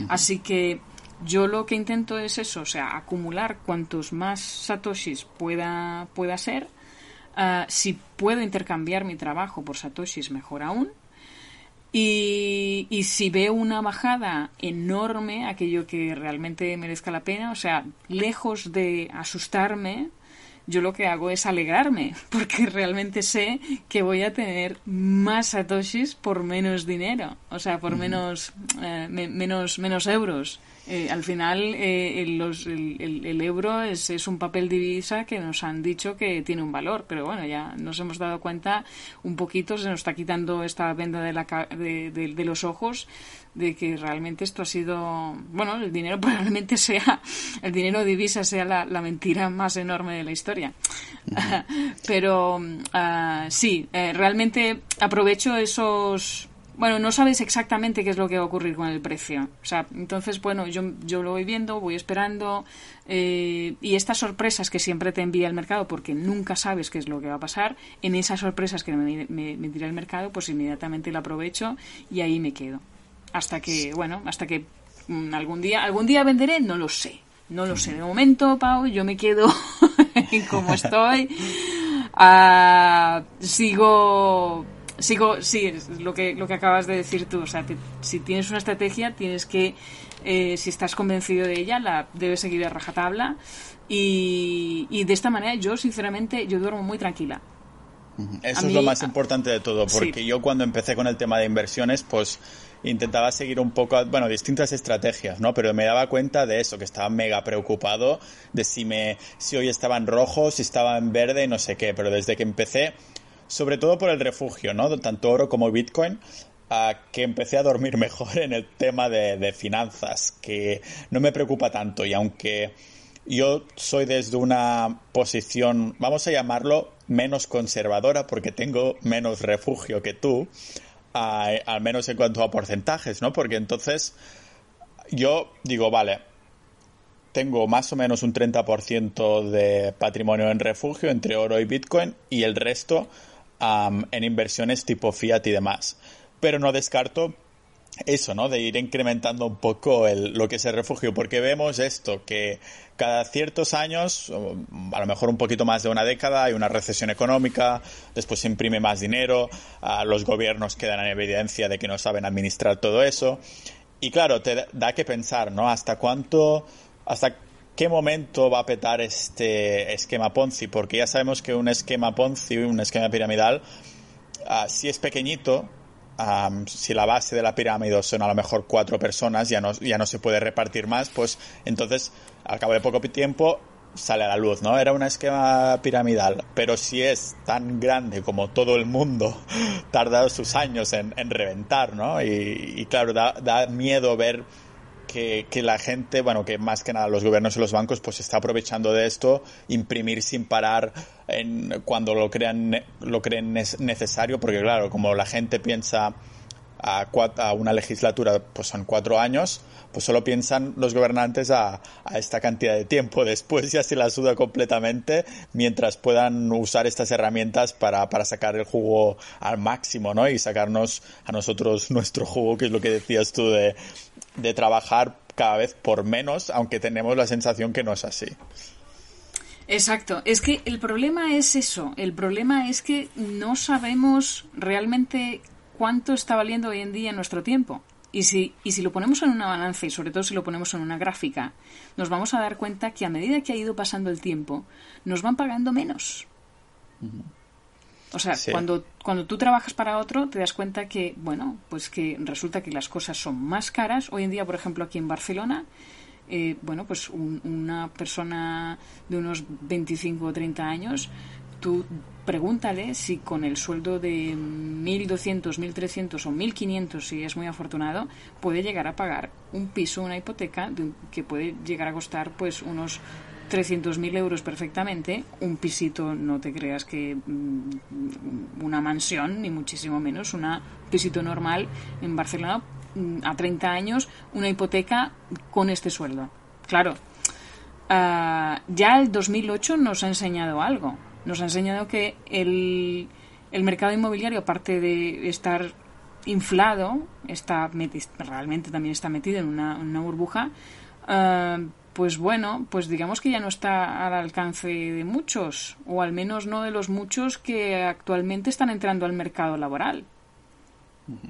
Así que yo lo que intento es eso, o sea, acumular cuantos más satoshis pueda, pueda ser. Ah, si puedo intercambiar mi trabajo por satoshis, mejor aún. Y, y, si veo una bajada enorme, aquello que realmente merezca la pena, o sea, lejos de asustarme, yo lo que hago es alegrarme, porque realmente sé que voy a tener más satoshis por menos dinero, o sea, por menos, eh, menos, menos euros. Eh, al final eh, el, el, euro es, es, un papel divisa que nos han dicho que tiene un valor, pero bueno, ya nos hemos dado cuenta un poquito, se nos está quitando esta venda de, la, de, de, los ojos de que realmente esto ha sido, bueno, el dinero probablemente sea, el dinero divisa sea la, la mentira más enorme de la historia. pero uh, sí, eh, realmente aprovecho esos bueno, no sabes exactamente qué es lo que va a ocurrir con el precio. O sea, entonces, bueno, yo, yo lo voy viendo, voy esperando eh, y estas sorpresas que siempre te envía el mercado, porque nunca sabes qué es lo que va a pasar, en esas sorpresas que me, me, el mercado, pues inmediatamente lo aprovecho y ahí me quedo. Hasta que, bueno, hasta que mm, algún día, algún día venderé, no lo sé. No lo sé. De momento, Pau, yo me quedo como estoy. Ah, sigo sigo, sí, es lo que, lo que acabas de decir tú. O sea, si tienes una estrategia, tienes que, eh, si estás convencido de ella, la debes seguir a rajatabla. Y, y de esta manera, yo, sinceramente, yo duermo muy tranquila. Eso es lo más importante de todo, porque yo cuando empecé con el tema de inversiones, pues intentaba seguir un poco, bueno, distintas estrategias, ¿no? Pero me daba cuenta de eso, que estaba mega preocupado de si me, si hoy estaba en rojo, si estaba en verde, no sé qué. Pero desde que empecé, sobre todo por el refugio, ¿no? Tanto oro como Bitcoin, a que empecé a dormir mejor en el tema de, de finanzas, que no me preocupa tanto y aunque yo soy desde una posición, vamos a llamarlo, menos conservadora porque tengo menos refugio que tú, al menos en cuanto a porcentajes, ¿no? Porque entonces yo digo, vale, tengo más o menos un 30% de patrimonio en refugio entre oro y Bitcoin y el resto en inversiones tipo fiat y demás. Pero no descarto eso, ¿no? De ir incrementando un poco el, lo que es el refugio, porque vemos esto, que cada ciertos años, a lo mejor un poquito más de una década, hay una recesión económica, después se imprime más dinero, los gobiernos quedan en evidencia de que no saben administrar todo eso. Y claro, te da que pensar, ¿no? Hasta cuánto, hasta qué momento va a petar este esquema Ponzi, porque ya sabemos que un esquema Ponzi, un esquema piramidal, ah, si es pequeñito, si la base de la pirámide son a lo mejor cuatro personas, ya no, ya no se puede repartir más, pues entonces al cabo de poco tiempo sale a la luz, ¿no? Era un esquema piramidal, pero si es tan grande como todo el mundo, tarda sus años en, reventar, ¿no? Y, claro, da, da miedo ver que, la gente, bueno, que más que nada los gobiernos y los bancos, pues está aprovechando de esto, imprimir sin parar en, cuando lo crean, lo creen necesario, porque claro, como la gente piensa a, a, una legislatura, pues son cuatro años, pues solo piensan los gobernantes a, a, esta cantidad de tiempo. Después ya se la suda completamente mientras puedan usar estas herramientas para, para sacar el jugo al máximo, ¿no? Y sacarnos a nosotros nuestro jugo, que es lo que decías tú de, de trabajar cada vez por menos, aunque tenemos la sensación que no es así. Exacto, es que el problema es eso, el problema es que no sabemos realmente cuánto está valiendo hoy en día nuestro tiempo. Y si, y si lo ponemos en una balanza y sobre todo si lo ponemos en una gráfica, nos vamos a dar cuenta que a medida que ha ido pasando el tiempo, nos van pagando menos. O sea, cuando, cuando tú trabajas para otro, te das cuenta que, bueno, pues que resulta que las cosas son más caras. Hoy en día, por ejemplo, aquí en Barcelona, eh, bueno, pues una persona de unos 25 o 30 años, tú pregúntale si con el sueldo de 1.200, 1.300 o 1.500, si es muy afortunado, puede llegar a pagar un piso, una hipoteca que puede llegar a costar pues unos 300.000 euros perfectamente, un pisito, no te creas que mm, una mansión, ni muchísimo menos, un pisito normal en Barcelona mm, a 30 años, una hipoteca con este sueldo. Claro, ah, ya el 2008 nos ha enseñado algo. Nos ha enseñado que el, el mercado inmobiliario, aparte de estar inflado, está realmente también está metido en una, una burbuja, ah, pues bueno, pues digamos que ya no está al alcance de muchos, o al menos no de los muchos que actualmente están entrando al mercado laboral.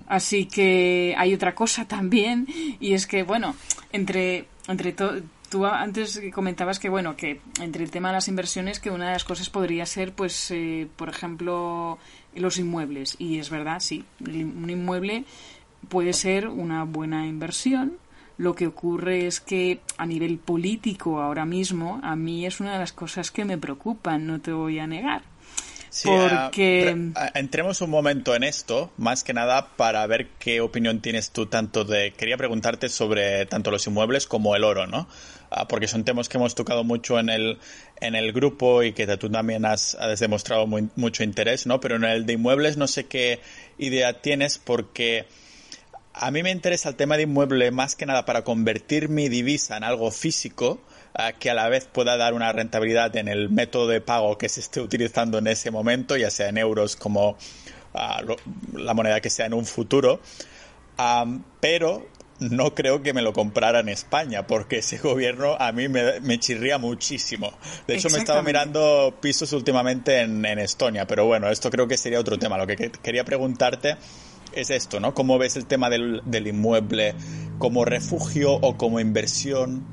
Así que hay otra cosa también, y es que, bueno, entre, entre tú antes comentabas que, bueno, que entre el tema de las inversiones, que una de las cosas podría ser, pues, eh, por ejemplo, los inmuebles. Y es verdad, sí, un inmueble puede ser una buena inversión, lo que ocurre es que a nivel político ahora mismo a mí es una de las cosas que me preocupan, no te voy a negar. porque... entremos un momento en esto, más que nada para ver qué opinión tienes tú tanto de... Quería preguntarte sobre tanto los inmuebles como el oro, ¿no? Ah, porque son temas que hemos tocado mucho en el, en el grupo y que tú también has, has demostrado mucho interés, ¿no? Pero en el de inmuebles no sé qué idea tienes porque a mí me interesa el tema de inmueble más que nada para convertir mi divisa en algo físico eh, que a la vez pueda dar una rentabilidad en el método de pago que se esté utilizando en ese momento, ya sea en euros como ah, la moneda que sea en un futuro. pero no creo que me lo comprara en España, porque ese gobierno a mí me, chirría muchísimo. De hecho, me he estado mirando pisos últimamente en, en, Estonia, pero bueno, esto creo que sería otro tema. Lo que quería preguntarte es esto, ¿no? ¿Cómo ves el tema del, inmueble como refugio o como inversión?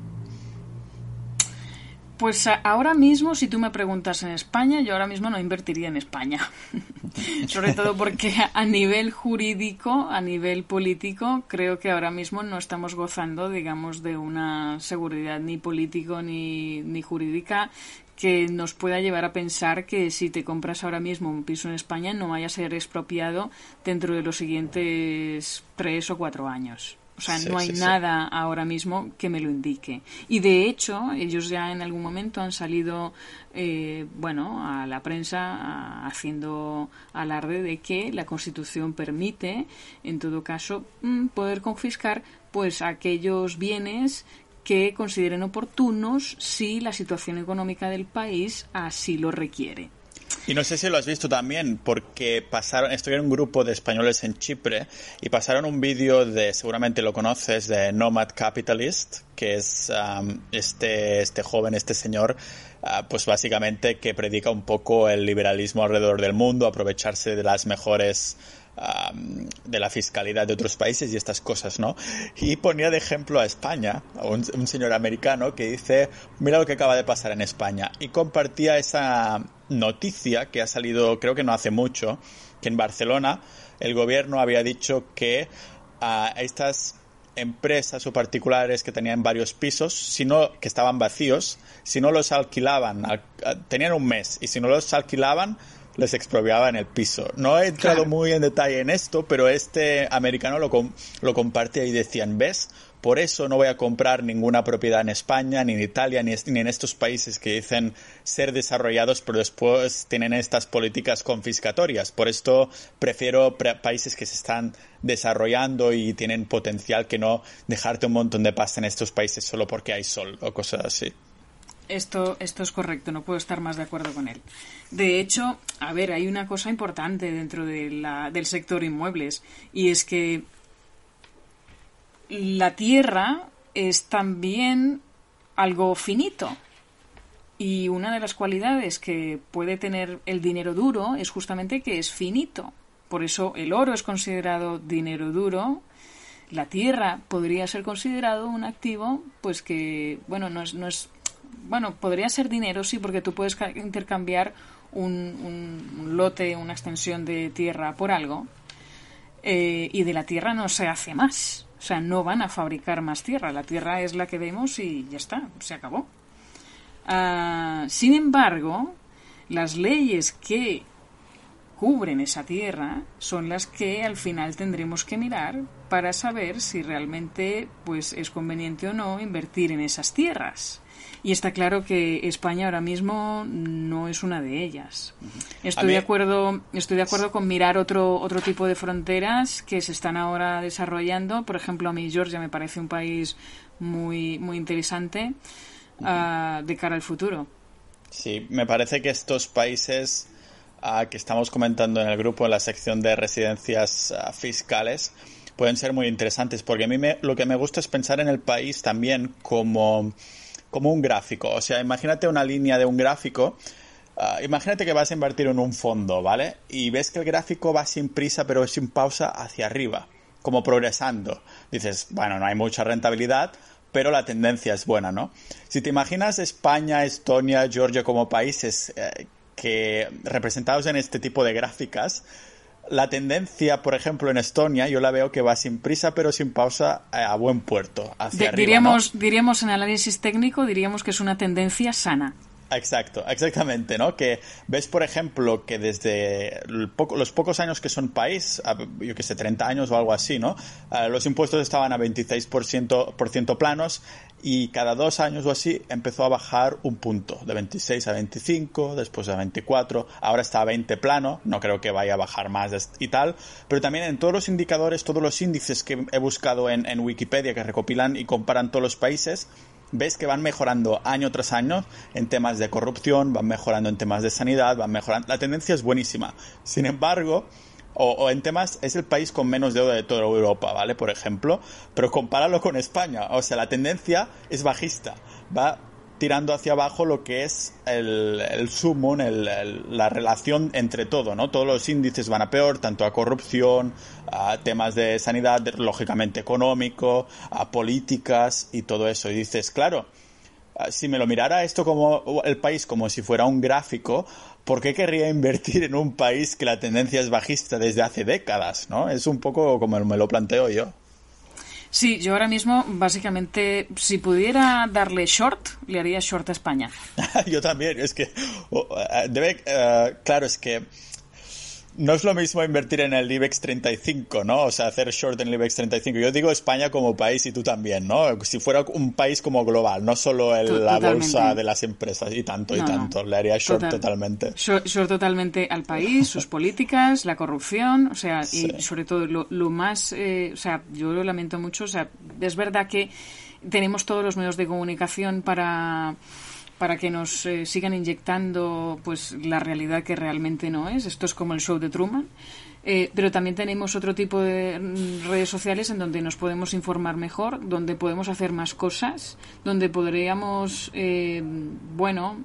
Pues ahora mismo, si tú me preguntas en España, yo ahora mismo no invertiría en España. Sobre todo porque a nivel jurídico, a nivel político, creo que ahora mismo no estamos gozando, digamos, de una seguridad ni político ni, ni jurídica que nos pueda llevar a pensar que si te compras ahora mismo un piso en España no vaya a ser expropiado dentro de los siguientes tres o cuatro años. O sea, no hay nada ahora mismo que me lo indique. Y de hecho, ellos ya en algún momento han salido, eh, bueno, a la prensa haciendo alarde de que la Constitución permite, en todo caso, mm, poder confiscar pues aquellos bienes que consideren oportunos si la situación económica del país así lo requiere. Y no sé si lo has visto también, porque pasaron, estoy en un grupo de españoles en Chipre y pasaron un vídeo de, seguramente lo conoces, de Nomad Capitalist, que es um, este, este joven, este señor, uh, pues básicamente que predica un poco el liberalismo alrededor del mundo, aprovecharse de las mejores de la fiscalidad de otros países y estas cosas, ¿no? Y ponía de ejemplo a España, un, señor americano que dice, mira lo que acaba de pasar en España. Y compartía esa noticia que ha salido, creo que no hace mucho, que en Barcelona el gobierno había dicho que a estas empresas o particulares que tenían varios pisos, sino que estaban vacíos, si no los alquilaban, tenían un mes y si no los alquilaban, les expropiaba en el piso. No he entrado muy en detalle en esto, pero este americano lo, lo compartía y decían, ¿ves? Por eso no voy a comprar ninguna propiedad en España, ni en Italia, ni, en estos países que dicen ser desarrollados, pero después tienen estas políticas confiscatorias. Por esto prefiero países que se están desarrollando y tienen potencial que no dejarte un montón de pasta en estos países solo porque hay sol o cosas así. Esto, esto es correcto, no puedo estar más de acuerdo con él. De hecho, a ver, hay una cosa importante dentro de del sector inmuebles y es que la tierra es también algo finito. Y una de las cualidades que puede tener el dinero duro es justamente que es finito. Por eso el oro es considerado dinero duro. La tierra podría ser considerado un activo, pues que, bueno, no es, no es bueno, podría ser dinero, sí, porque tú puedes intercambiar un, lote, una extensión de tierra por algo, eh, y de la tierra no se hace más. O sea, no van a fabricar más tierra. La tierra es la que vemos y ya está, se acabó. Ah, sin embargo, las leyes que cubren esa tierra son las que al final tendremos que mirar para saber si realmente pues es conveniente o no invertir en esas tierras. Y está claro que España ahora mismo no es una de ellas. Estoy de acuerdo, estoy de acuerdo con mirar otro otro tipo de fronteras que se están ahora desarrollando. Por ejemplo, a mí Georgia me parece un país muy muy interesante ah, de cara al futuro. Sí, me parece que estos países ah, que estamos comentando en el grupo en la sección de residencias ah, fiscales pueden ser muy interesantes porque a mí me, lo que me gusta es pensar en el país también como como un gráfico. O sea, imagínate una línea de un gráfico. Ah, imagínate que vas a invertir en un fondo, ¿vale? Y ves que el gráfico va sin prisa, pero sin pausa hacia arriba, como progresando. Dices, bueno, no hay mucha rentabilidad, pero la tendencia es buena, ¿no? Si te imaginas España, Estonia, Georgia como países eh, que representados en este tipo de gráficas, la tendencia, por ejemplo, en Estonia, yo la veo que va sin prisa pero sin pausa eh, a buen puerto. Hacia diríamos, diríamos en análisis técnico, diríamos que es una tendencia sana. Exacto, exactamente, ¿no? Que ves, por ejemplo, que desde los pocos años que son país, yo que sé, 30 años o algo así, ¿no? Eh, los impuestos estaban a 26% por ciento planos y cada dos años o así empezó a bajar un punto, de 26 a 25, después a 24, ahora está a 20 plano, no creo que vaya a bajar más y tal, pero también en todos los indicadores, todos los índices que he buscado en Wikipedia que recopilan y comparan todos los países, ves que van mejorando año tras año en temas de corrupción, van mejorando en temas de sanidad, van mejorando. La tendencia es buenísima. Sin embargo, o, en temas, es el país con menos deuda de toda Europa, ¿vale? Por ejemplo, pero compáralo con España. O sea, la tendencia es bajista. Va tirando hacia abajo lo que es el, el sumo, la relación entre todo, ¿no? Todos los índices van a peor, tanto a corrupción, a temas de sanidad, lógicamente económico, a políticas y todo eso. Y dices, claro, si me lo mirara esto como el país como si fuera un gráfico, ¿por qué querría invertir en un país que la tendencia es bajista desde hace décadas? ¿no? Es un poco como me lo planteo yo. Sí, yo ahora mismo, básicamente, si pudiera darle short, le haría short a España. yo también, es que, eh, debe, eh, claro, es que no es lo mismo invertir en el IBEX 35, ¿no? O sea, hacer short en el IBEX 35. Yo digo España como país y tú también, ¿no? Si fuera un país como global, no solo la bolsa de las empresas y tanto y tanto. Le haría short totalmente. Short, totalmente al país, sus políticas, la corrupción, o sea, y sobre todo lo, más, eh, o sea, yo lo lamento mucho, o sea, es verdad que tenemos todos los medios de comunicación para para que nos eh, sigan inyectando pues la realidad que realmente no es. Esto es como el show de Truman. Eh, pero también tenemos otro tipo de mm, redes sociales en donde nos podemos informar mejor, donde podemos hacer más cosas, donde podríamos, eh, bueno,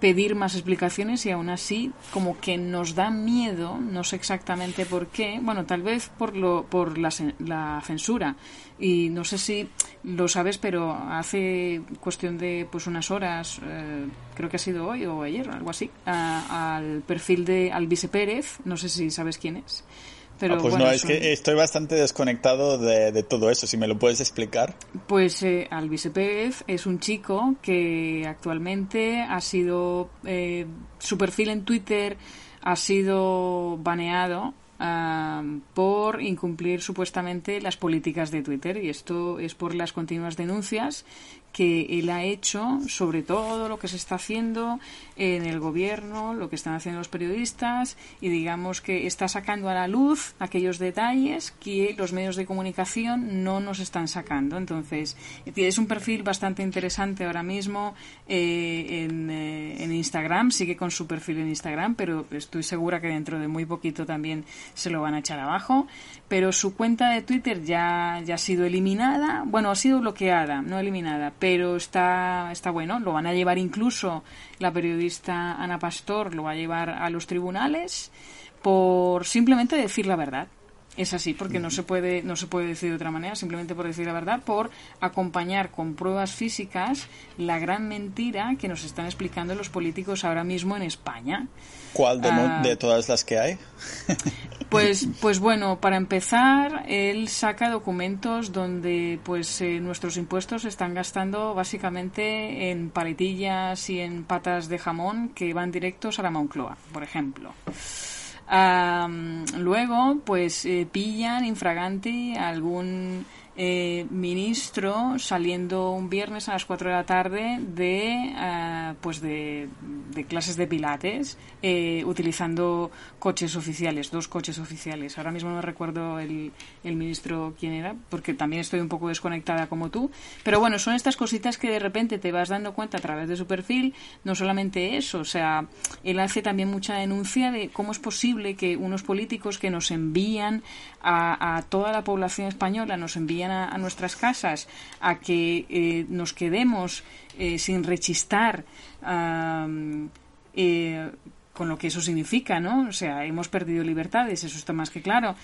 pedir más explicaciones y aún así como que nos da miedo, no sé exactamente por qué, bueno, tal vez por, lo, por la, la censura y no sé si lo sabes, pero hace cuestión de pues unas horas, eh, creo que ha sido hoy o ayer, algo así, al perfil de Alvise Pérez, no sé si sabes quién es. Pero, ah, pues no, es que estoy bastante desconectado de, todo eso, si me lo puedes explicar. Pues eh, Alvise Pérez es un chico que actualmente ha sido, eh, su perfil en Twitter ha sido baneado por incumplir supuestamente las políticas de Twitter y esto es por las continuas denuncias que él ha hecho sobre todo lo que se está haciendo en el gobierno, lo que están haciendo los periodistas y digamos que está sacando a la luz aquellos detalles que los medios de comunicación no nos están sacando. Entonces, es un perfil bastante interesante ahora mismo eh, en, eh, en, Instagram, sigue con su perfil en Instagram, pero estoy segura que dentro de muy poquito también se lo van a echar abajo. Pero su cuenta de Twitter ya, ya ha sido eliminada, bueno, ha sido bloqueada, no eliminada, pero está, está bueno, lo van a llevar incluso la periodista Ana Pastor, lo va a llevar a los tribunales por simplemente decir la verdad. Es así, porque no se puede no se puede decir de otra manera, simplemente por decir la verdad, por acompañar con pruebas físicas la gran mentira que nos están explicando los políticos ahora mismo en España. ¿Cuál de, ah, todas las que hay? Pues, pues bueno, para empezar, él saca documentos donde pues eh, nuestros impuestos se están gastando básicamente en paletillas y en patas de jamón que van directos a la Moncloa, por ejemplo. Luego, pues eh, pillan infraganti algún eh, ministro saliendo un viernes a las 4 de la tarde de, eh, pues de, clases de pilates eh, utilizando coches oficiales, dos coches oficiales. Ahora mismo no recuerdo el, el ministro quién era, porque también estoy un poco desconectada como tú. Pero bueno, son estas cositas que de repente te vas dando cuenta a través de su perfil. No solamente eso, o sea, él hace también mucha denuncia de cómo es posible que unos políticos que nos envían a, a toda la población española, nos envían a, nuestras casas a que eh, nos quedemos eh, sin rechistar eh, con lo que eso significa, ¿no? O sea, hemos perdido libertades, eso está más que claro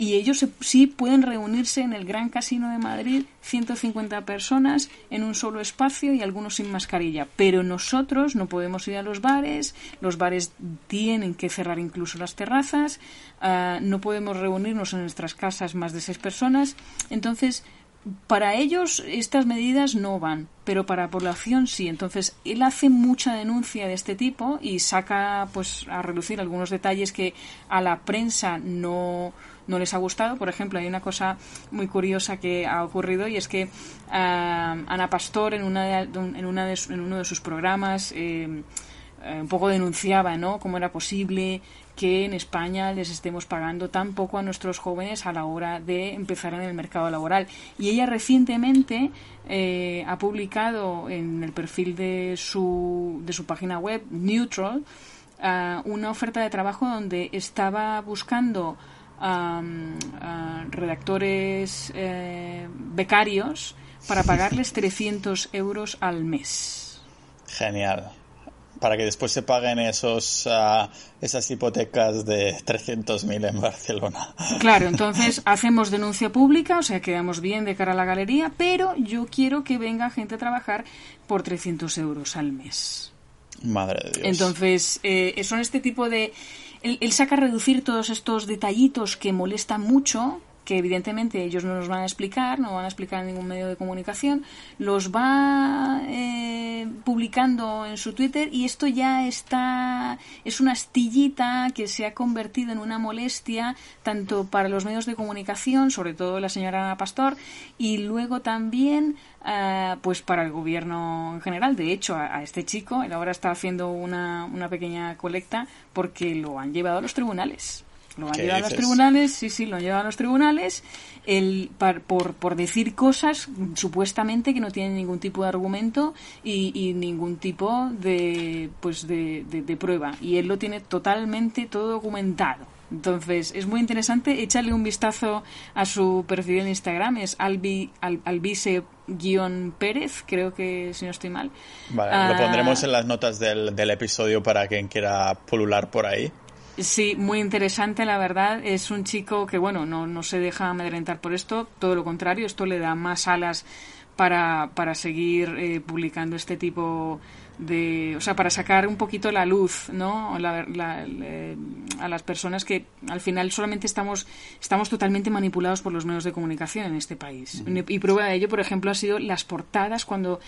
y ellos sí pueden reunirse en el Gran Casino de Madrid 150 personas en un solo espacio y algunos sin mascarilla. Pero nosotros no podemos ir a los bares, los bares tienen que cerrar incluso las terrazas, ah, no podemos reunirnos en nuestras casas más de seis personas. Entonces, para ellos estas medidas no van, pero para la población sí. Entonces, él hace mucha denuncia de este tipo y saca pues a relucir algunos detalles que a la prensa no no les ha gustado. Por ejemplo, hay una cosa muy curiosa que ha ocurrido y es que ah, Ana Pastor en, una una en uno de sus programas eh, eh, un poco denunciaba ¿no? cómo era posible que en España les estemos pagando tan poco a nuestros jóvenes a la hora de empezar en el mercado laboral. Y ella recientemente eh, ha publicado en el perfil de su, de su página web, Neutral, ah, una oferta de trabajo donde estaba buscando redactores eh, becarios para pagarles 300 euros al mes. Genial. para que después se paguen esos ah, esas hipotecas de 300.000 en Barcelona. Claro, entonces hacemos denuncia pública, o sea, quedamos bien de cara a la galería, pero yo quiero que venga gente a trabajar por 300 euros al mes. Madre de Dios. Entonces, eh, son este tipo de... él saca a reducir todos estos detallitos que molestan mucho, que evidentemente ellos no nos van a explicar, no van a explicar en ningún medio de comunicación, los va eh, publicando en su Twitter y esto ya está, es una astillita que se ha convertido en una molestia tanto para los medios de comunicación, sobre todo la señora Ana Pastor, y luego también eh, pues para el gobierno en general. De hecho, a, este chico, él ahora está haciendo una, una pequeña colecta porque lo han llevado a los tribunales. Lo han llevado a los tribunales, sí, sí, lo han llevado a los tribunales el, por, por decir cosas supuestamente que no tienen ningún tipo de argumento y, ningún tipo de, pues de, de, prueba. Y él lo tiene totalmente todo documentado. Entonces, es muy interesante. Échale un vistazo a su perfil en Instagram. Es albi, albise-pérez, creo que si no estoy mal. Vale, lo ah, pondremos en las notas del, del episodio para quien quiera pulular por ahí. Sí, muy interesante, la verdad. Es un chico que, bueno, no, no se deja amedrentar por esto, todo lo contrario, esto le da más alas para, para seguir eh, publicando este tipo de, o sea, para sacar un poquito la luz, ¿no? a las personas que al final solamente estamos, estamos totalmente manipulados por los medios de comunicación en este país. Y prueba de ello, por ejemplo, ha sido las portadas cuando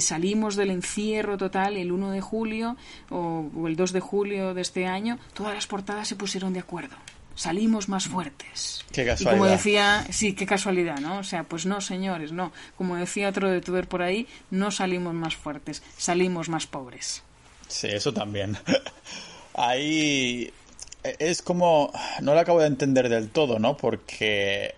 salimos del encierro total el 1 de julio o, o el 2 de julio de este año, todas las portadas se pusieron de acuerdo salimos más fuertes. Qué casualidad. Y como decía, sí, qué casualidad, ¿no? O sea, pues no, señores, no. Como decía otro de youtuber por ahí, no salimos más fuertes, salimos más pobres. Sí, eso también. Ahí es como, no lo acabo de entender del todo, ¿no? Porque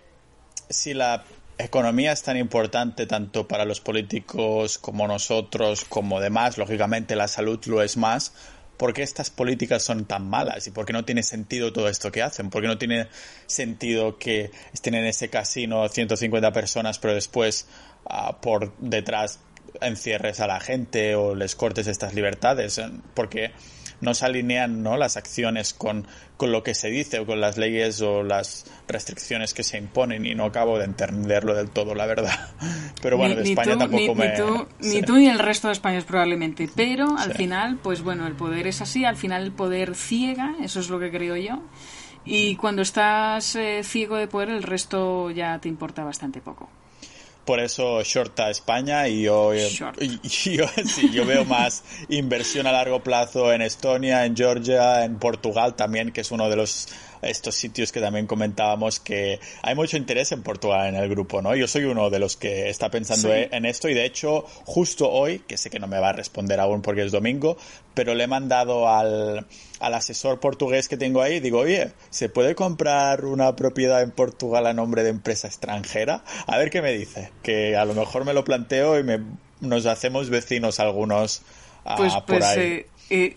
si la economía es tan importante tanto para los políticos como nosotros, como demás, lógicamente la salud lo es más, ¿por qué estas políticas son tan malas? ¿Y por qué no tiene sentido todo esto que hacen? ¿Por qué no tiene sentido que estén en ese casino 150 personas, pero después ah, por detrás encierres a la gente o les cortes estas libertades? Porque no se alinean ¿no? las acciones con, con, lo que se dice o con las leyes o las restricciones que se imponen y no acabo de entenderlo del todo, la verdad. Pero bueno, de España tampoco me... Ni tú, ni tú ni el resto de España probablemente, pero al final, pues bueno, el poder es así, al final el poder ciega, eso es lo que creo yo. Y cuando estás eh, ciego de poder, el resto ya te importa bastante poco por eso shorta España y yo, yo, veo más inversión a largo plazo en Estonia, en Georgia, en Portugal también, que es uno de los estos sitios que también comentábamos que hay mucho interés en Portugal en el grupo, ¿no? Yo soy uno de los que está pensando en esto y de hecho justo hoy, que sé que no me va a responder aún porque es domingo, pero le he mandado al, al asesor portugués que tengo ahí, digo, oye, ¿se puede comprar una propiedad en Portugal a nombre de empresa extranjera? A ver qué me dice, que a lo mejor me lo planteo y me, nos hacemos vecinos algunos. Ah, pues, por pues, ahí. Eh, eh,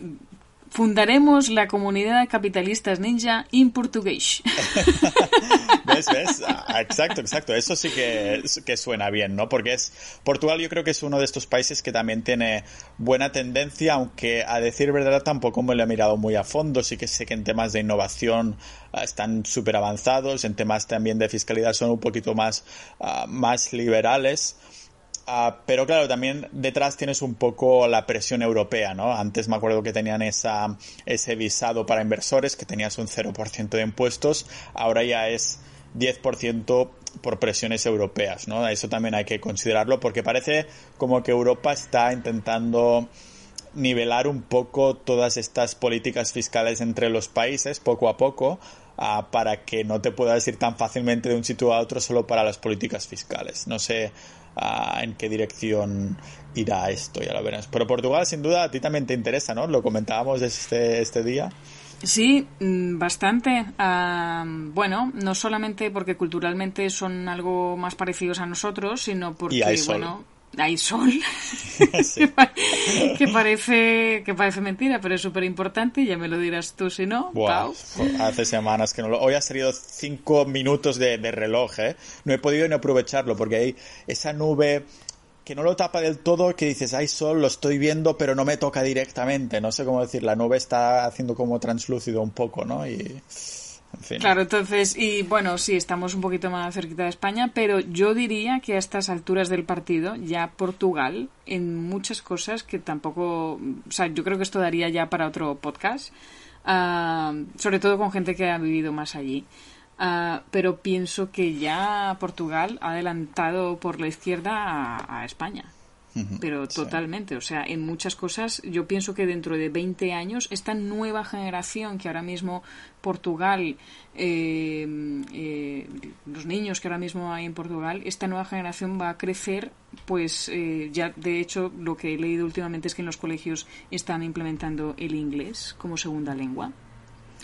Fundaremos la comunidad de capitalistas ninja en portugués. ¿Ves? ¿Ves? Ah, exacto, exacto. Eso sí que, que suena bien, ¿no? Porque es Portugal yo creo que es uno de estos países que también tiene buena tendencia, aunque a decir verdad tampoco me lo he mirado muy a fondo. Sí que sé que en temas de innovación ah, están súper avanzados, en temas también de fiscalidad son un poquito más, ah, más liberales. Ah, pero claro, también detrás tienes un poco la presión europea, ¿no? Antes me acuerdo que tenían esa, ese visado para inversores, que tenías un 0% de impuestos, ahora ya es 10% por presiones europeas, ¿no? Eso también hay que considerarlo porque parece como que Europa está intentando nivelar un poco todas estas políticas fiscales entre los países poco a poco ah, para que no te puedas ir tan fácilmente de un sitio a otro solo para las políticas fiscales. No sé en qué dirección irá esto, ya lo verás. Pero Portugal, sin duda, a ti también te interesa, ¿no? Lo comentábamos este, este día. Sí, mm, bastante. bueno, no solamente porque culturalmente son algo más parecidos a nosotros, sino porque, bueno, hay sol, que, parece, que parece mentira, pero es súper importante, ya me lo dirás tú si no. hace semanas que no lo... Hoy ha salido cinco minutos de, reloj, ¿eh? No he podido ni aprovecharlo porque hay esa nube que no lo tapa del todo, que dices, ay, sol, lo estoy viendo, pero no me toca directamente. No sé cómo decir, la nube está haciendo como translúcido un poco, ¿no? Y. Claro, entonces, y bueno, sí, estamos un poquito más cerquita de España, pero yo diría que a estas alturas del partido, ya Portugal, en muchas cosas que tampoco. O sea, yo creo que esto daría ya para otro podcast, ah, sobre todo con gente que ha vivido más allí. Ah, pero pienso que ya Portugal ha adelantado por la izquierda a, España. Pero totalmente, o sea, en muchas cosas yo pienso que dentro de 20 años esta nueva generación que ahora mismo Portugal, eh, eh, los niños que ahora mismo hay en Portugal, esta nueva generación va a crecer, pues eh, ya de hecho lo que he leído últimamente es que en los colegios están implementando el inglés como segunda lengua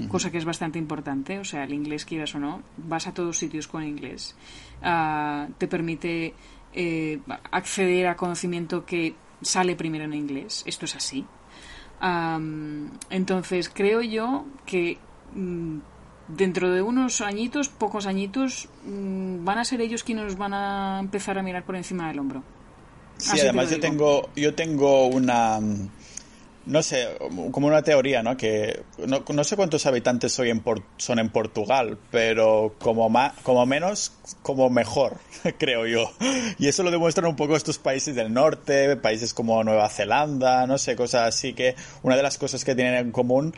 cosa que es bastante importante. O sea, el inglés, quieras o no, vas a todos sitios con inglés. Ah, te permite eh, acceder a conocimiento que sale primero en inglés. Esto es así. entonces, creo yo que mm, dentro de unos añitos, pocos añitos, mm, van a ser ellos quienes nos van a empezar a mirar por encima del hombro. Sí, además yo tengo, yo tengo una no sé, como una teoría, ¿no? Que no, sé cuántos habitantes soy en son en Portugal, pero como, más, como menos, como mejor, creo yo. Y eso lo demuestran un poco estos países del norte, países como Nueva Zelanda, no sé, cosas así que una de las cosas que tienen en común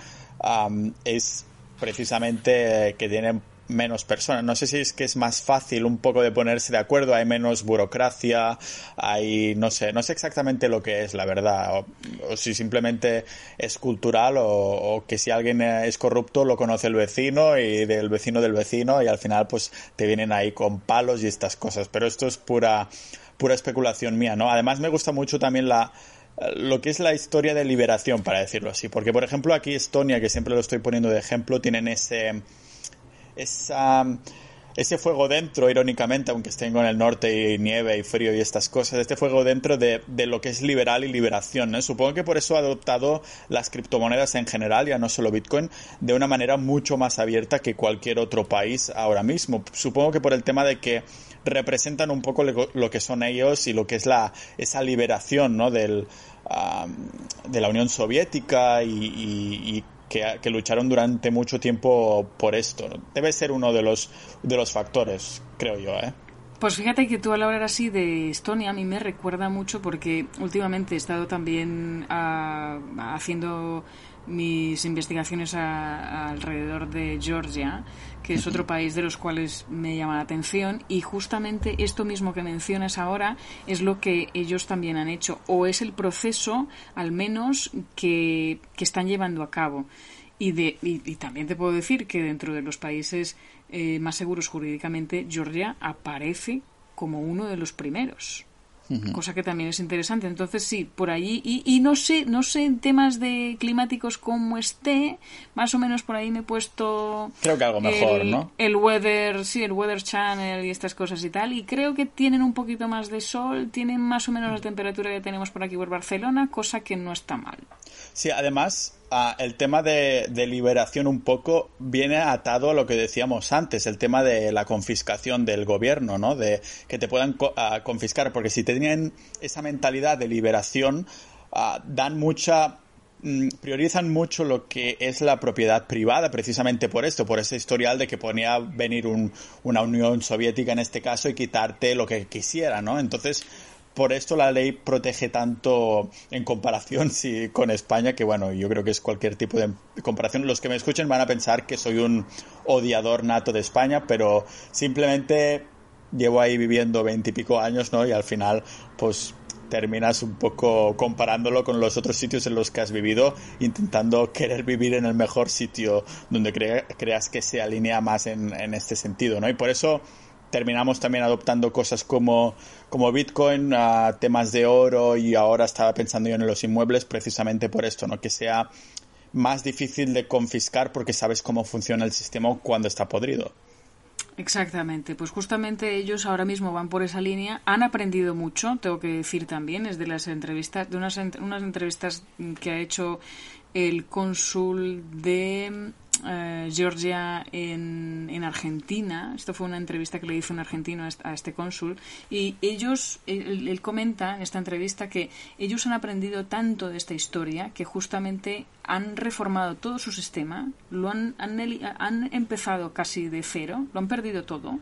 es precisamente que tienen menos personas. No sé si es que es más fácil un poco de ponerse de acuerdo, hay menos burocracia, hay, no sé, no sé exactamente lo que es, la verdad, o, si simplemente es cultural o, que si alguien es corrupto lo conoce el vecino y del vecino del vecino y al final pues te vienen ahí con palos y estas cosas, pero esto es pura, pura especulación mía, ¿no? Además me gusta mucho también la, lo que es la historia de liberación, para decirlo así. Porque, por ejemplo, aquí Estonia, que siempre lo estoy poniendo de ejemplo, tienen ese, esa, ese fuego dentro, irónicamente, aunque estén en el norte y nieve y frío y estas cosas, este fuego dentro de, lo que es liberal y liberación. Supongo que por eso ha adoptado las criptomonedas en general, ya no solo Bitcoin, de una manera mucho más abierta que cualquier otro país ahora mismo. Supongo que por el tema de que representan un poco lo que son ellos y lo que es la esa liberación ¿no? del, de la Unión Soviética y, y que, lucharon durante mucho tiempo por esto. Debe ser uno de los, de los factores, creo yo. ¿eh? Pues fíjate que tú al hablar así de Estonia a mí me recuerda mucho porque últimamente he estado también ah, haciendo mis investigaciones alrededor de Georgia, que es otro país de los cuales me llama la atención, y justamente esto mismo que mencionas ahora es lo que ellos también han hecho, o es el proceso, al menos, que, que están llevando a cabo. Y, de, y, también te puedo decir que dentro de los países eh, más seguros jurídicamente, Georgia aparece como uno de los primeros cosa que también es interesante. Entonces sí, por allí y, y, no sé, no sé en temas de climáticos cómo esté, más o menos por ahí me he puesto creo que algo mejor, el, ¿no? El weather, sí, el weather channel y estas cosas y tal y creo que tienen un poquito más de sol, tienen más o menos la temperatura que tenemos por aquí por Barcelona, cosa que no está mal. Sí, además el tema de, liberación un poco viene atado a lo que decíamos antes, el tema de la confiscación del gobierno, ¿no? De que te puedan confiscar, porque si tienen esa mentalidad de liberación, dan mucha mm, priorizan mucho lo que es la propiedad privada, precisamente por esto, por ese historial de que ponía venir una Unión Soviética en este caso y quitarte lo que quisiera, ¿no? Entonces, por esto la ley protege tanto en comparación con España, que bueno, yo creo que es cualquier tipo de comparación. Los que me escuchen van a pensar que soy un odiador nato de España, pero simplemente llevo ahí viviendo veintipico años, ¿no? Y al final, pues terminas un poco comparándolo con los otros sitios en los que has vivido, intentando querer vivir en el mejor sitio donde creas que se alinea más en este sentido, ¿no? Y por eso terminamos también adoptando cosas como, como Bitcoin, temas de oro y ahora estaba pensando yo en los inmuebles precisamente por esto, ¿no? Que sea más difícil de confiscar porque sabes cómo funciona el sistema cuando está podrido. Exactamente, pues justamente ellos ahora mismo van por esa línea, han aprendido mucho, tengo que decir también, es de las entrevistas, de unas, unas entrevistas que ha hecho el cónsul de eh, Georgia en, en Argentina, esto fue una entrevista que le hizo un argentino a este cónsul, y ellos, él, comenta en esta entrevista que ellos han aprendido tanto de esta historia que justamente han reformado todo su sistema, lo han, han, han empezado casi de cero, lo han perdido todo,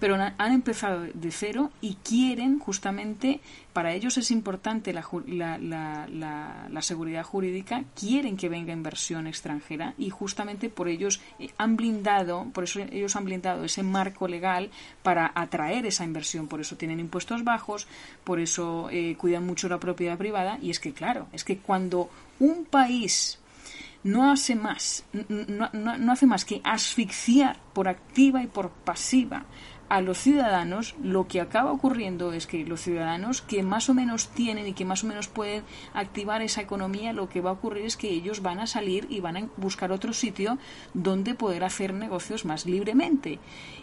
pero han empezado de cero y quieren justamente, para ellos es importante la, la, seguridad jurídica, quieren que venga inversión extranjera y justamente por ellos eh, han blindado, por eso ellos han blindado ese marco legal para atraer esa inversión, por eso tienen impuestos bajos, por eso eh, cuidan mucho la propiedad privada. Y es que claro, es que cuando un país no hace más, no, no, hace más que asfixiar por activa y por pasiva a los ciudadanos, lo que acaba ocurriendo es que los ciudadanos que más o menos tienen y que más o menos pueden activar esa economía, lo que va a ocurrir es que ellos van a salir y van a buscar otro sitio donde poder hacer negocios más libremente.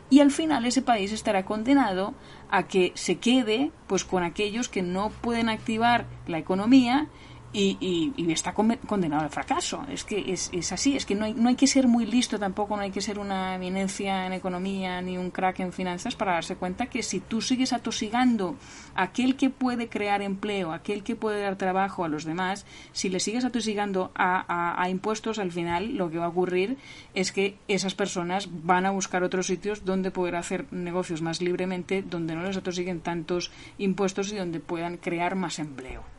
Y al final ese país estará condenado a que se quede pues con aquellos que no pueden activar la economía y, y, está condenado al fracaso. Es que es, así, es que no hay, no hay que ser muy listo tampoco, no hay que ser una eminencia en economía ni un crack en finanzas para darse cuenta que si tú sigues atosigando a aquel que puede crear empleo, aquel que puede dar trabajo a los demás, si le sigues atosigando a, a, impuestos, al final lo que va a ocurrir es que esas personas van a buscar otros sitios donde poder hacer negocios más libremente, donde no les atosiguen tantos impuestos y donde puedan crear más empleo.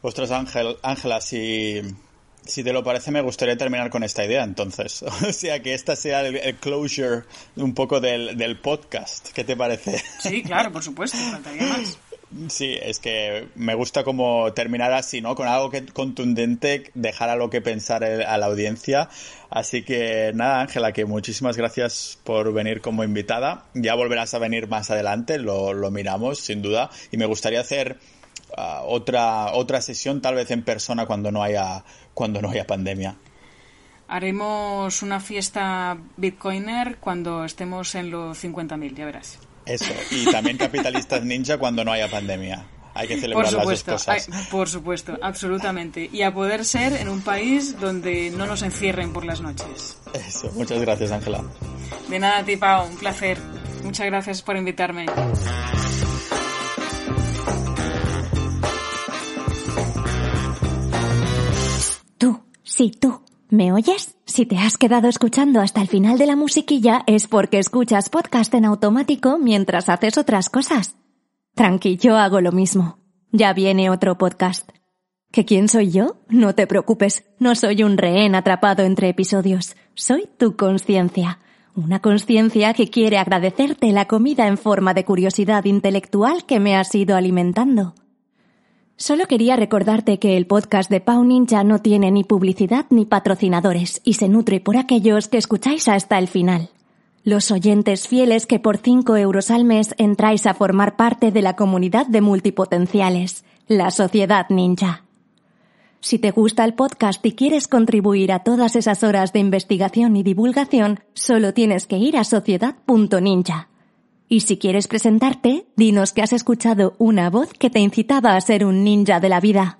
Ostras, Ángel, Ángela, si, si te lo parece, me gustaría terminar con esta idea, entonces. O sea, que esta sea el, closure un poco del, del, podcast. ¿Qué te parece? Sí, claro, por supuesto, faltaría más. Sí, es que me gusta como terminar así, ¿no? Con algo que contundente, dejar a lo que pensar a la audiencia. Así que nada, Ángela, que muchísimas gracias por venir como invitada. Ya volverás a venir más adelante, lo, lo miramos, sin duda. Y me gustaría hacer otra, otra sesión, tal vez en persona cuando no haya, cuando no haya pandemia. Haremos una fiesta Bitcoiner cuando estemos en los 50.000, ya verás. Eso, y también capitalistas ninja cuando no haya pandemia. Hay que celebrar las dos cosas. por supuesto, absolutamente. Y a poder ser en un país donde no nos encierren por las noches. Eso, muchas gracias, Ángela. De nada, Tipa, un placer. Muchas gracias por invitarme. Sí, tú. ¿Me oyes? Si te has quedado escuchando hasta el final de la musiquilla es porque escuchas podcast en automático mientras haces otras cosas. Tranqui, yo hago lo mismo. Ya viene otro podcast. ¿Que quién soy yo? No te preocupes, no soy un rehén atrapado entre episodios. Soy tu conciencia. Una conciencia que quiere agradecerte la comida en forma de curiosidad intelectual que me has ido alimentando. Solo quería recordarte que el podcast de Pau Ninja no tiene ni publicidad ni patrocinadores y se nutre por aquellos que escucháis hasta el final. Los oyentes fieles que por 5 euros al mes entráis a formar parte de la comunidad de multipotenciales, la Sociedad Ninja. Si te gusta el podcast y quieres contribuir a todas esas horas de investigación y divulgación, solo tienes que ir a sociedad.ninja y si quieres presentarte, dinos que has escuchado una voz que te incitaba a ser un ninja de la vida.